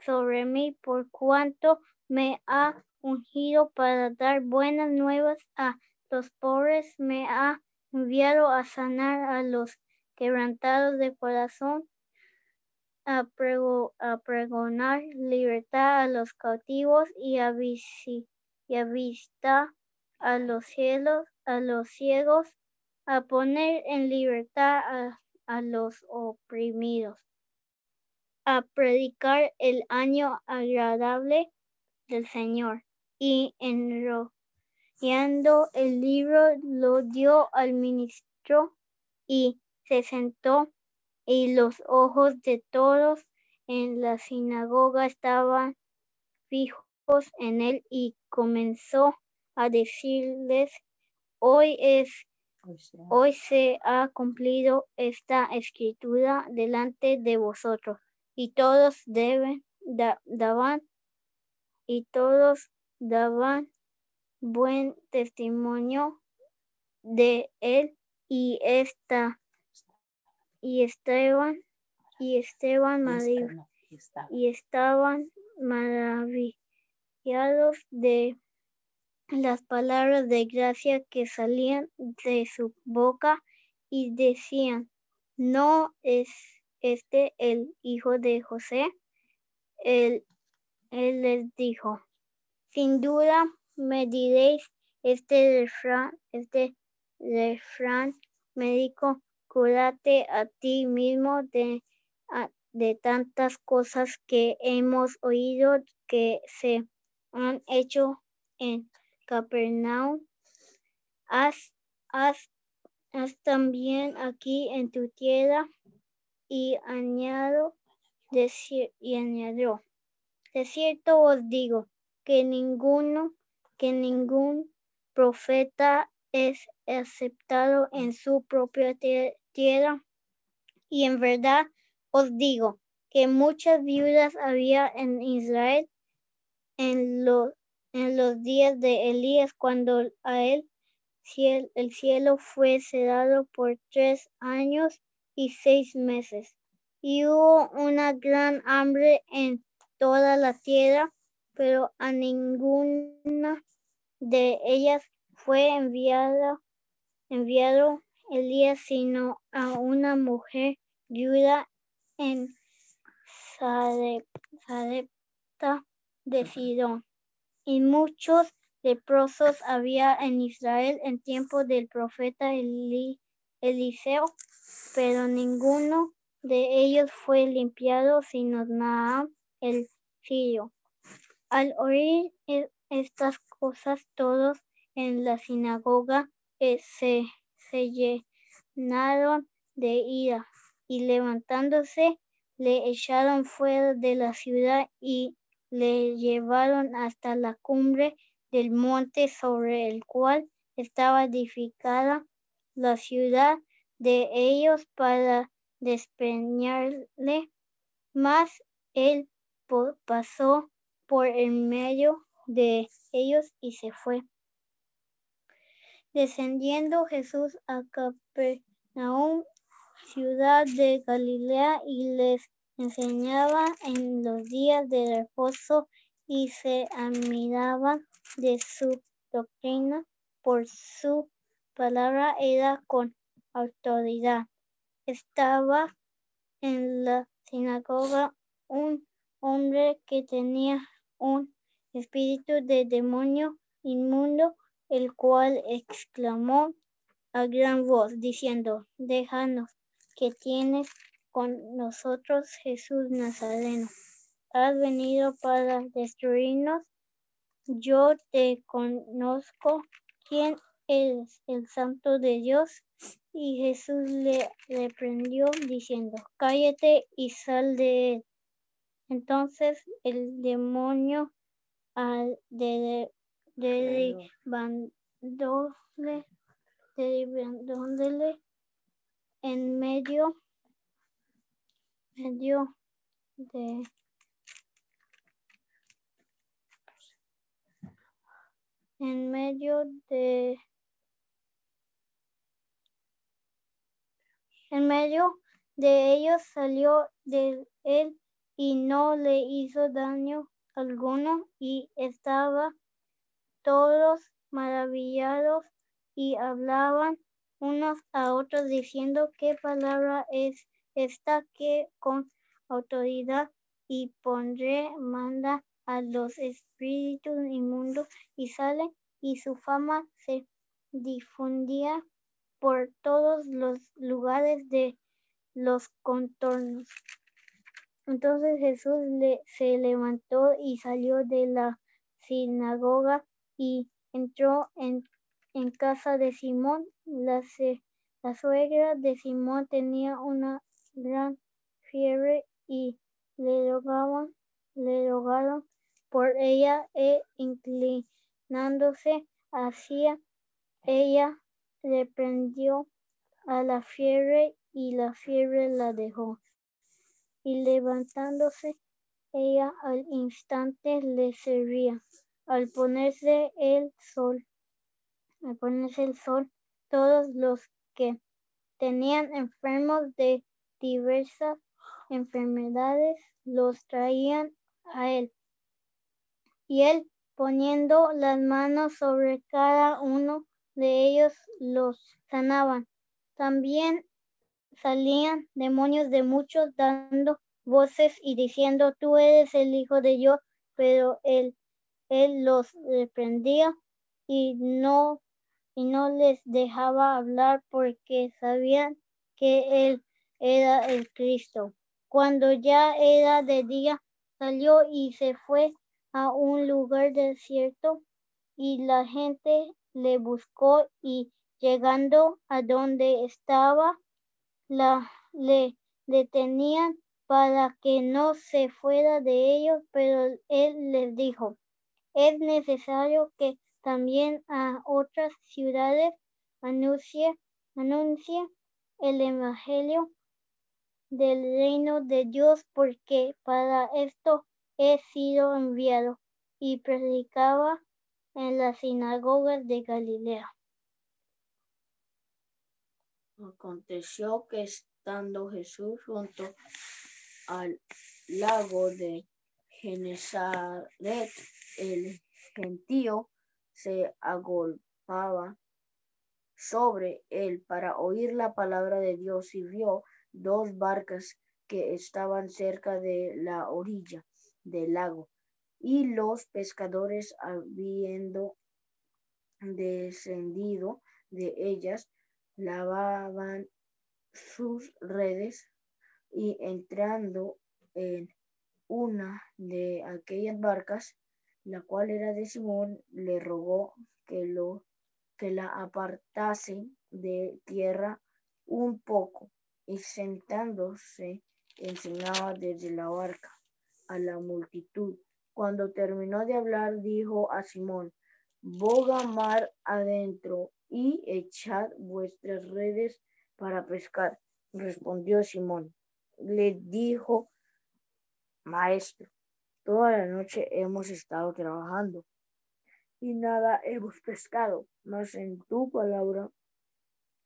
sobre mí por cuanto me ha ungido para dar buenas nuevas a los pobres, me ha enviado a sanar a los quebrantados de corazón, a, pregonar libertad a los cautivos y a, y a vista a los cielos, a los ciegos, a poner en libertad a los oprimidos a predicar el año agradable del Señor. Y enrollando el libro lo dio al ministro y se sentó y los ojos de todos en la sinagoga estaban fijos en él y comenzó a decirles, hoy es, hoy se ha cumplido esta escritura delante de vosotros y todos deben, daban y todos daban buen testimonio de él y esta y Esteban y Esteban. y estaban maravillados de las palabras de gracia que salían de su boca y decían, ¿no es este el hijo de José? Él, él les dijo, sin duda me diréis este refrán, este refrán médico, cúrate a ti mismo de, de tantas cosas que hemos oído que se han hecho en Capernaum. Haz, haz, haz también aquí en tu tierra y añado añadió, de cierto os digo que ninguno, que ningún profeta es aceptado en su propia tierra. Y en verdad os digo que muchas viudas había en Israel en los, en los días de Elías cuando a él el cielo fue cerrado por tres años y seis meses. Y hubo una gran hambre en toda la tierra, pero a ninguna de ellas fue enviada, enviado Elías, sino a una mujer viuda en Sarepta de Sidón. Y muchos leprosos había en Israel en tiempo del profeta Eliseo, pero ninguno de ellos fue limpiado sino Naam el sirio. Al oír e, estas cosas todos en la sinagoga eh, se, se llenaron de ira y levantándose le echaron fuera de la ciudad y le llevaron hasta la cumbre del monte sobre el cual estaba edificada la ciudad de ellos para despeñarle, mas él pasó por en medio de ellos y se fue. Descendiendo Jesús a Capernaum, ciudad de Galilea, y les enseñaba en los días de reposo y se admiraban de su doctrina, por su palabra era con autoridad. Estaba en la sinagoga un hombre que tenía un espíritu de demonio inmundo, el cual exclamó a gran voz, diciendo, déjanos que tienes con nosotros Jesús Nazareno. Has venido para destruirnos. Yo te conozco quién es el santo de Dios. Y Jesús le reprendió diciendo, cállate y sal de él. Entonces el demonio al de, derribándole, derribándole en medio, medio de en medio de en medio de ellos salió de él y no le hizo daño alguno y estaba todos maravillados y hablaban unos a otros diciendo qué palabra es esta que con autoridad y pondré manda a los espíritus inmundos y salen y su fama se difundía por todos los lugares de los contornos. Entonces Jesús se levantó y salió de la sinagoga y entró en, casa de Simón. La, la suegra de Simón tenía una gran fiebre y le rogaban, le rogaron por ella e inclinándose hacia ella reprendió a la fiebre y la fiebre la dejó y levantándose ella al instante le servía. Al ponerse el sol, al ponerse el sol, todos los que tenían enfermos de diversas enfermedades los traían a él. Y él, poniendo las manos sobre cada uno de ellos, los sanaban. También salían demonios de muchos dando voces y diciendo, tú eres el Hijo de Dios, pero él, él los reprendía y no, y no les dejaba hablar porque sabían que él era el Cristo. Cuando ya era de día, salió y se fue a un lugar desierto y la gente le buscó y llegando a donde estaba, la, le detenían para que no se fuera de ellos, pero él les dijo, es necesario que también a otras ciudades anuncie, anuncie el Evangelio del reino de Dios, porque para esto he sido enviado y predicaba en las sinagogas de Galilea. Aconteció que estando Jesús junto al lago de Genezaret, el gentío se agolpaba sobre él para oír la palabra de Dios y vio dos barcas que estaban cerca de la orilla del lago y los pescadores habiendo descendido de ellas lavaban sus redes y entrando en una de aquellas barcas, la cual era de Simón, le rogó que lo que la apartasen de tierra un poco y sentándose enseñaba desde la barca a la multitud. Cuando terminó de hablar, dijo a Simón, boga mar adentro y echad vuestras redes para pescar. Respondió Simón. Le dijo, maestro, toda la noche hemos estado trabajando y nada hemos pescado, mas en tu palabra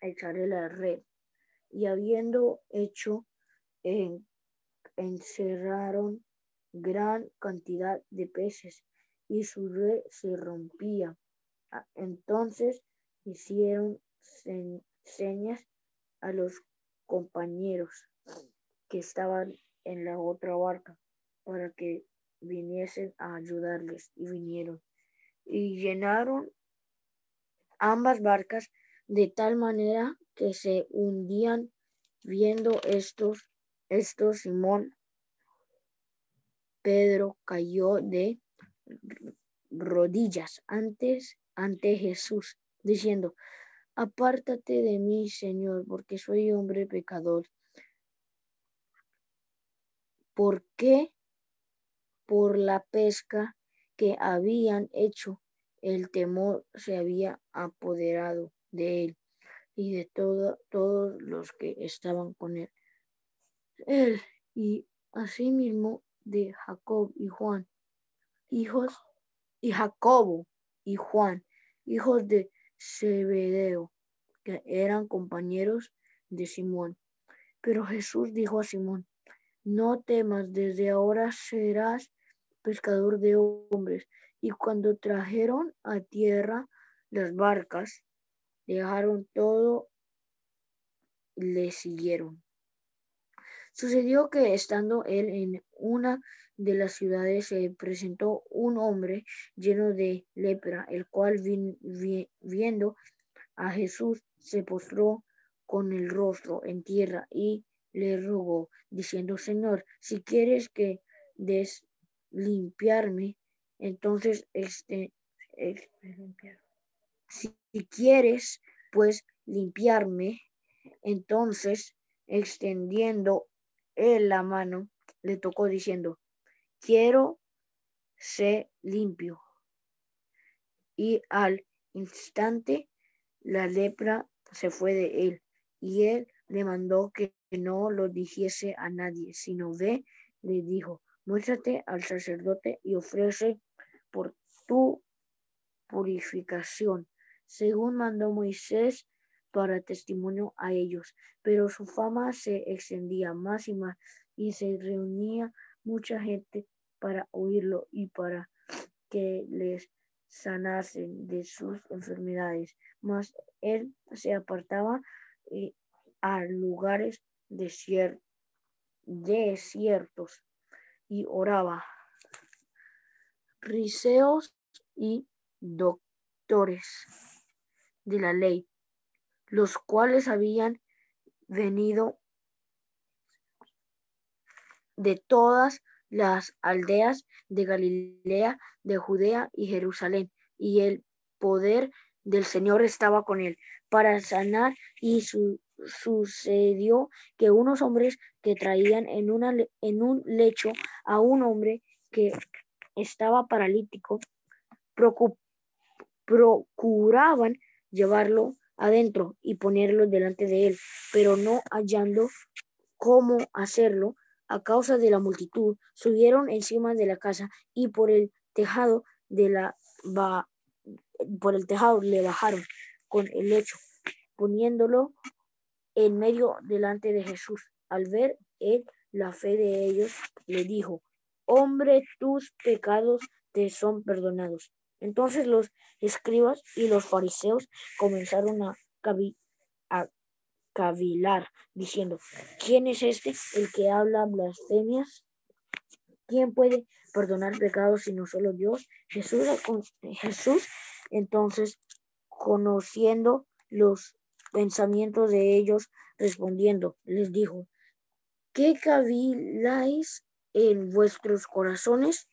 echaré la red. Y habiendo hecho, encerraron gran cantidad de peces y su red se rompía. Entonces hicieron señas a los compañeros que estaban en la otra barca para que viniesen a ayudarles y vinieron y llenaron ambas barcas de tal manera que se hundían viendo estos, estos Simón Pedro cayó de rodillas antes ante Jesús, diciendo, apártate de mí, Señor, porque soy hombre pecador. ¿Por qué? Por la pesca que habían hecho, el temor se había apoderado de él y de todo, todos los que estaban con él. Él y asimismo de Jacob y Juan, hijos, y Jacobo y Juan, hijos de Zebedeo, que eran compañeros de Simón. Pero Jesús dijo a Simón, no temas, desde ahora serás pescador de hombres. Y cuando trajeron a tierra las barcas, dejaron todo le siguieron. Sucedió que estando él en una de las ciudades se presentó un hombre lleno de lepra, el cual viendo a Jesús se postró con el rostro en tierra y le rogó, diciendo, Señor, si quieres que des limpiarme, entonces este, si quieres, pues limpiarme, entonces extendiendo él la mano, le tocó diciendo, quiero ser limpio. Y al instante la lepra se fue de él y él le mandó que no lo dijese a nadie, sino ve, le dijo, muéstrate al sacerdote y ofrece por tu purificación, según mandó Moisés para testimonio a ellos. Pero su fama se extendía más y más y se reunía mucha gente para oírlo y para que les sanasen de sus enfermedades. Mas él se apartaba y a lugares desiertos y oraba. Riseos y doctores de la ley, los cuales habían venido de todas las aldeas de Galilea, de Judea y Jerusalén, y el poder del Señor estaba con él para sanar y sucedió que unos hombres que traían en, una, en un lecho a un hombre que estaba paralítico procuraban llevarlo adentro y ponerlo delante de él, pero no hallando cómo hacerlo a causa de la multitud, subieron encima de la casa y por el tejado de la por el tejado le bajaron con el lecho, poniéndolo en medio delante de Jesús. Al ver él la fe de ellos, le dijo, hombre, tus pecados te son perdonados. Entonces los escribas y los fariseos comenzaron a, cavilar, diciendo, ¿quién es este el que habla blasfemias? ¿Quién puede perdonar pecados sino solo Dios? Jesús, Jesús entonces, conociendo los pensamientos de ellos, respondiendo, les dijo, ¿qué caviláis en vuestros corazones?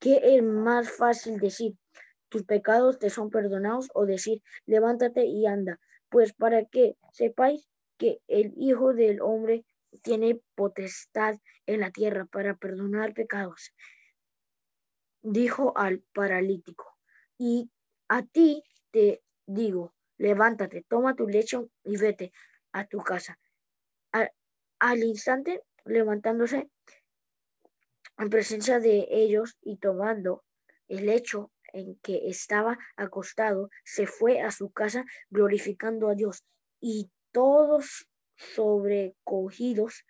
¿Qué es más fácil decir? Tus pecados te son perdonados o decir, levántate y anda. Pues para que sepáis que el Hijo del Hombre tiene potestad en la tierra para perdonar pecados. Dijo al paralítico, y a ti te digo, levántate, toma tu lecho y vete a tu casa. Al, instante, levantándose en presencia de ellos y tomando el lecho en que estaba acostado, se fue a su casa glorificando a Dios. Y todos sobrecogidos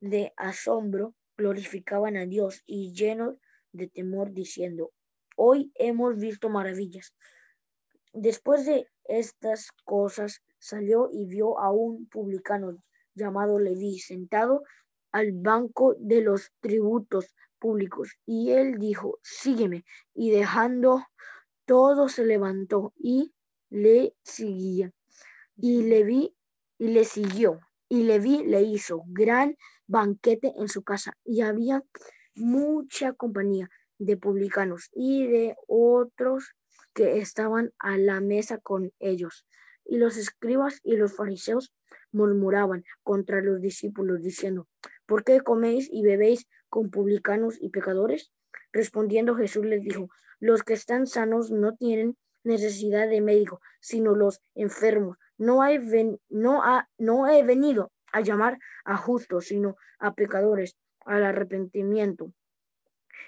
de asombro glorificaban a Dios y llenos de temor diciendo, hoy hemos visto maravillas. Después de estas cosas salió y vio a un publicano llamado Leví sentado al banco de los tributos públicos. Y él dijo, sígueme y dejando todo se levantó y le seguía. Y Leví y le siguió. Y Leví le hizo gran banquete en su casa. Y había mucha compañía de publicanos y de otros que estaban a la mesa con ellos. Y los escribas y los fariseos murmuraban contra los discípulos, diciendo, ¿por qué coméis y bebéis con publicanos y pecadores? Respondiendo Jesús les dijo, los que están sanos no tienen necesidad de médico, sino los enfermos. No, he no, no he venido a llamar a justos, sino a pecadores, al arrepentimiento.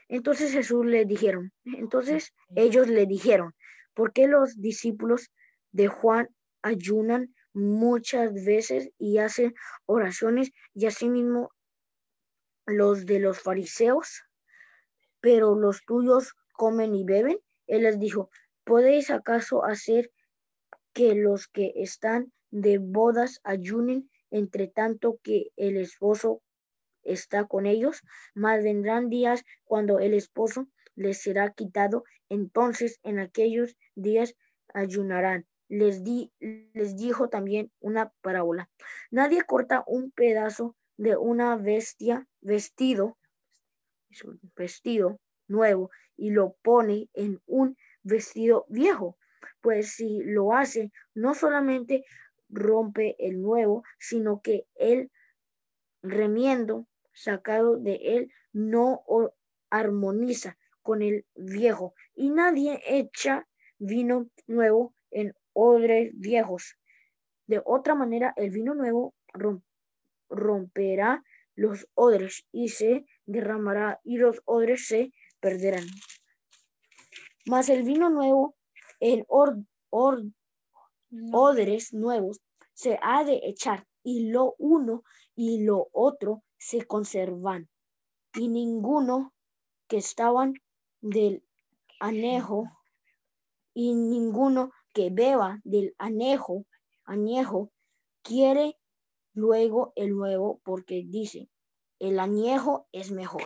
Entonces Jesús le dijeron, entonces ellos le dijeron, ¿por qué los discípulos de Juan ayunan muchas veces y hacen oraciones y asimismo los de los fariseos, pero los tuyos comen y beben? Él les dijo, ¿podéis acaso hacer que los que están de bodas ayunen entre tanto que el esposo está con ellos, mas vendrán días cuando el esposo les será quitado, entonces en aquellos días ayunarán. Les, di, les dijo también una parábola. Nadie corta un pedazo de una bestia, vestido, vestido nuevo y lo pone en un vestido viejo, pues si lo hace, no solamente rompe el nuevo, sino que el remiendo sacado de él no armoniza con el viejo y nadie echa vino nuevo en odres viejos. De otra manera, el vino nuevo romperá los odres y se derramará y los odres se perderán. Mas el vino nuevo en odres nuevos se ha de echar y lo uno y lo otro se conservan y ninguno que estaban del anejo y ninguno que beba del anejo, añejo quiere luego el nuevo, porque dice, el añejo es mejor.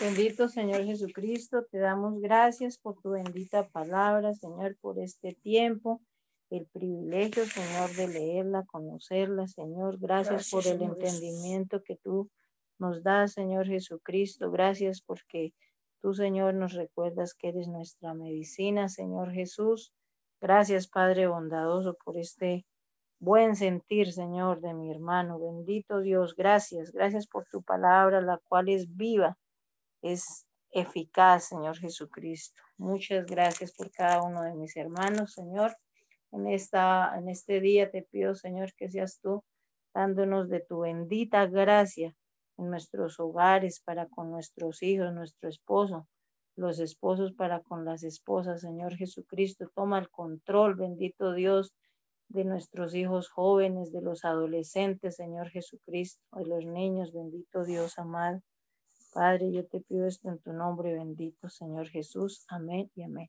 Bendito Señor Jesucristo, te damos gracias por tu bendita palabra, Señor, por este tiempo, el privilegio, Señor, de leerla, conocerla, Señor. Gracias, por el entendimiento que tú nos das, Señor Jesucristo. Gracias porque tú, Señor, nos recuerdas que eres nuestra medicina, Señor Jesús. Gracias, Padre bondadoso, por este buen sentir, Señor, de mi hermano. Bendito Dios, gracias. Gracias por tu palabra, la cual es viva es eficaz, Señor Jesucristo. Muchas gracias por cada uno de mis hermanos, Señor. En, esta, en este día te pido, Señor, que seas tú dándonos de tu bendita gracia en nuestros hogares, para con nuestros hijos, nuestro esposo, los esposos para con las esposas, Señor Jesucristo. Toma el control, bendito Dios, de nuestros hijos jóvenes, de los adolescentes, Señor Jesucristo, de los niños, bendito Dios amado. Padre, yo te pido esto en tu nombre bendito, Señor Jesús. Amén y amén.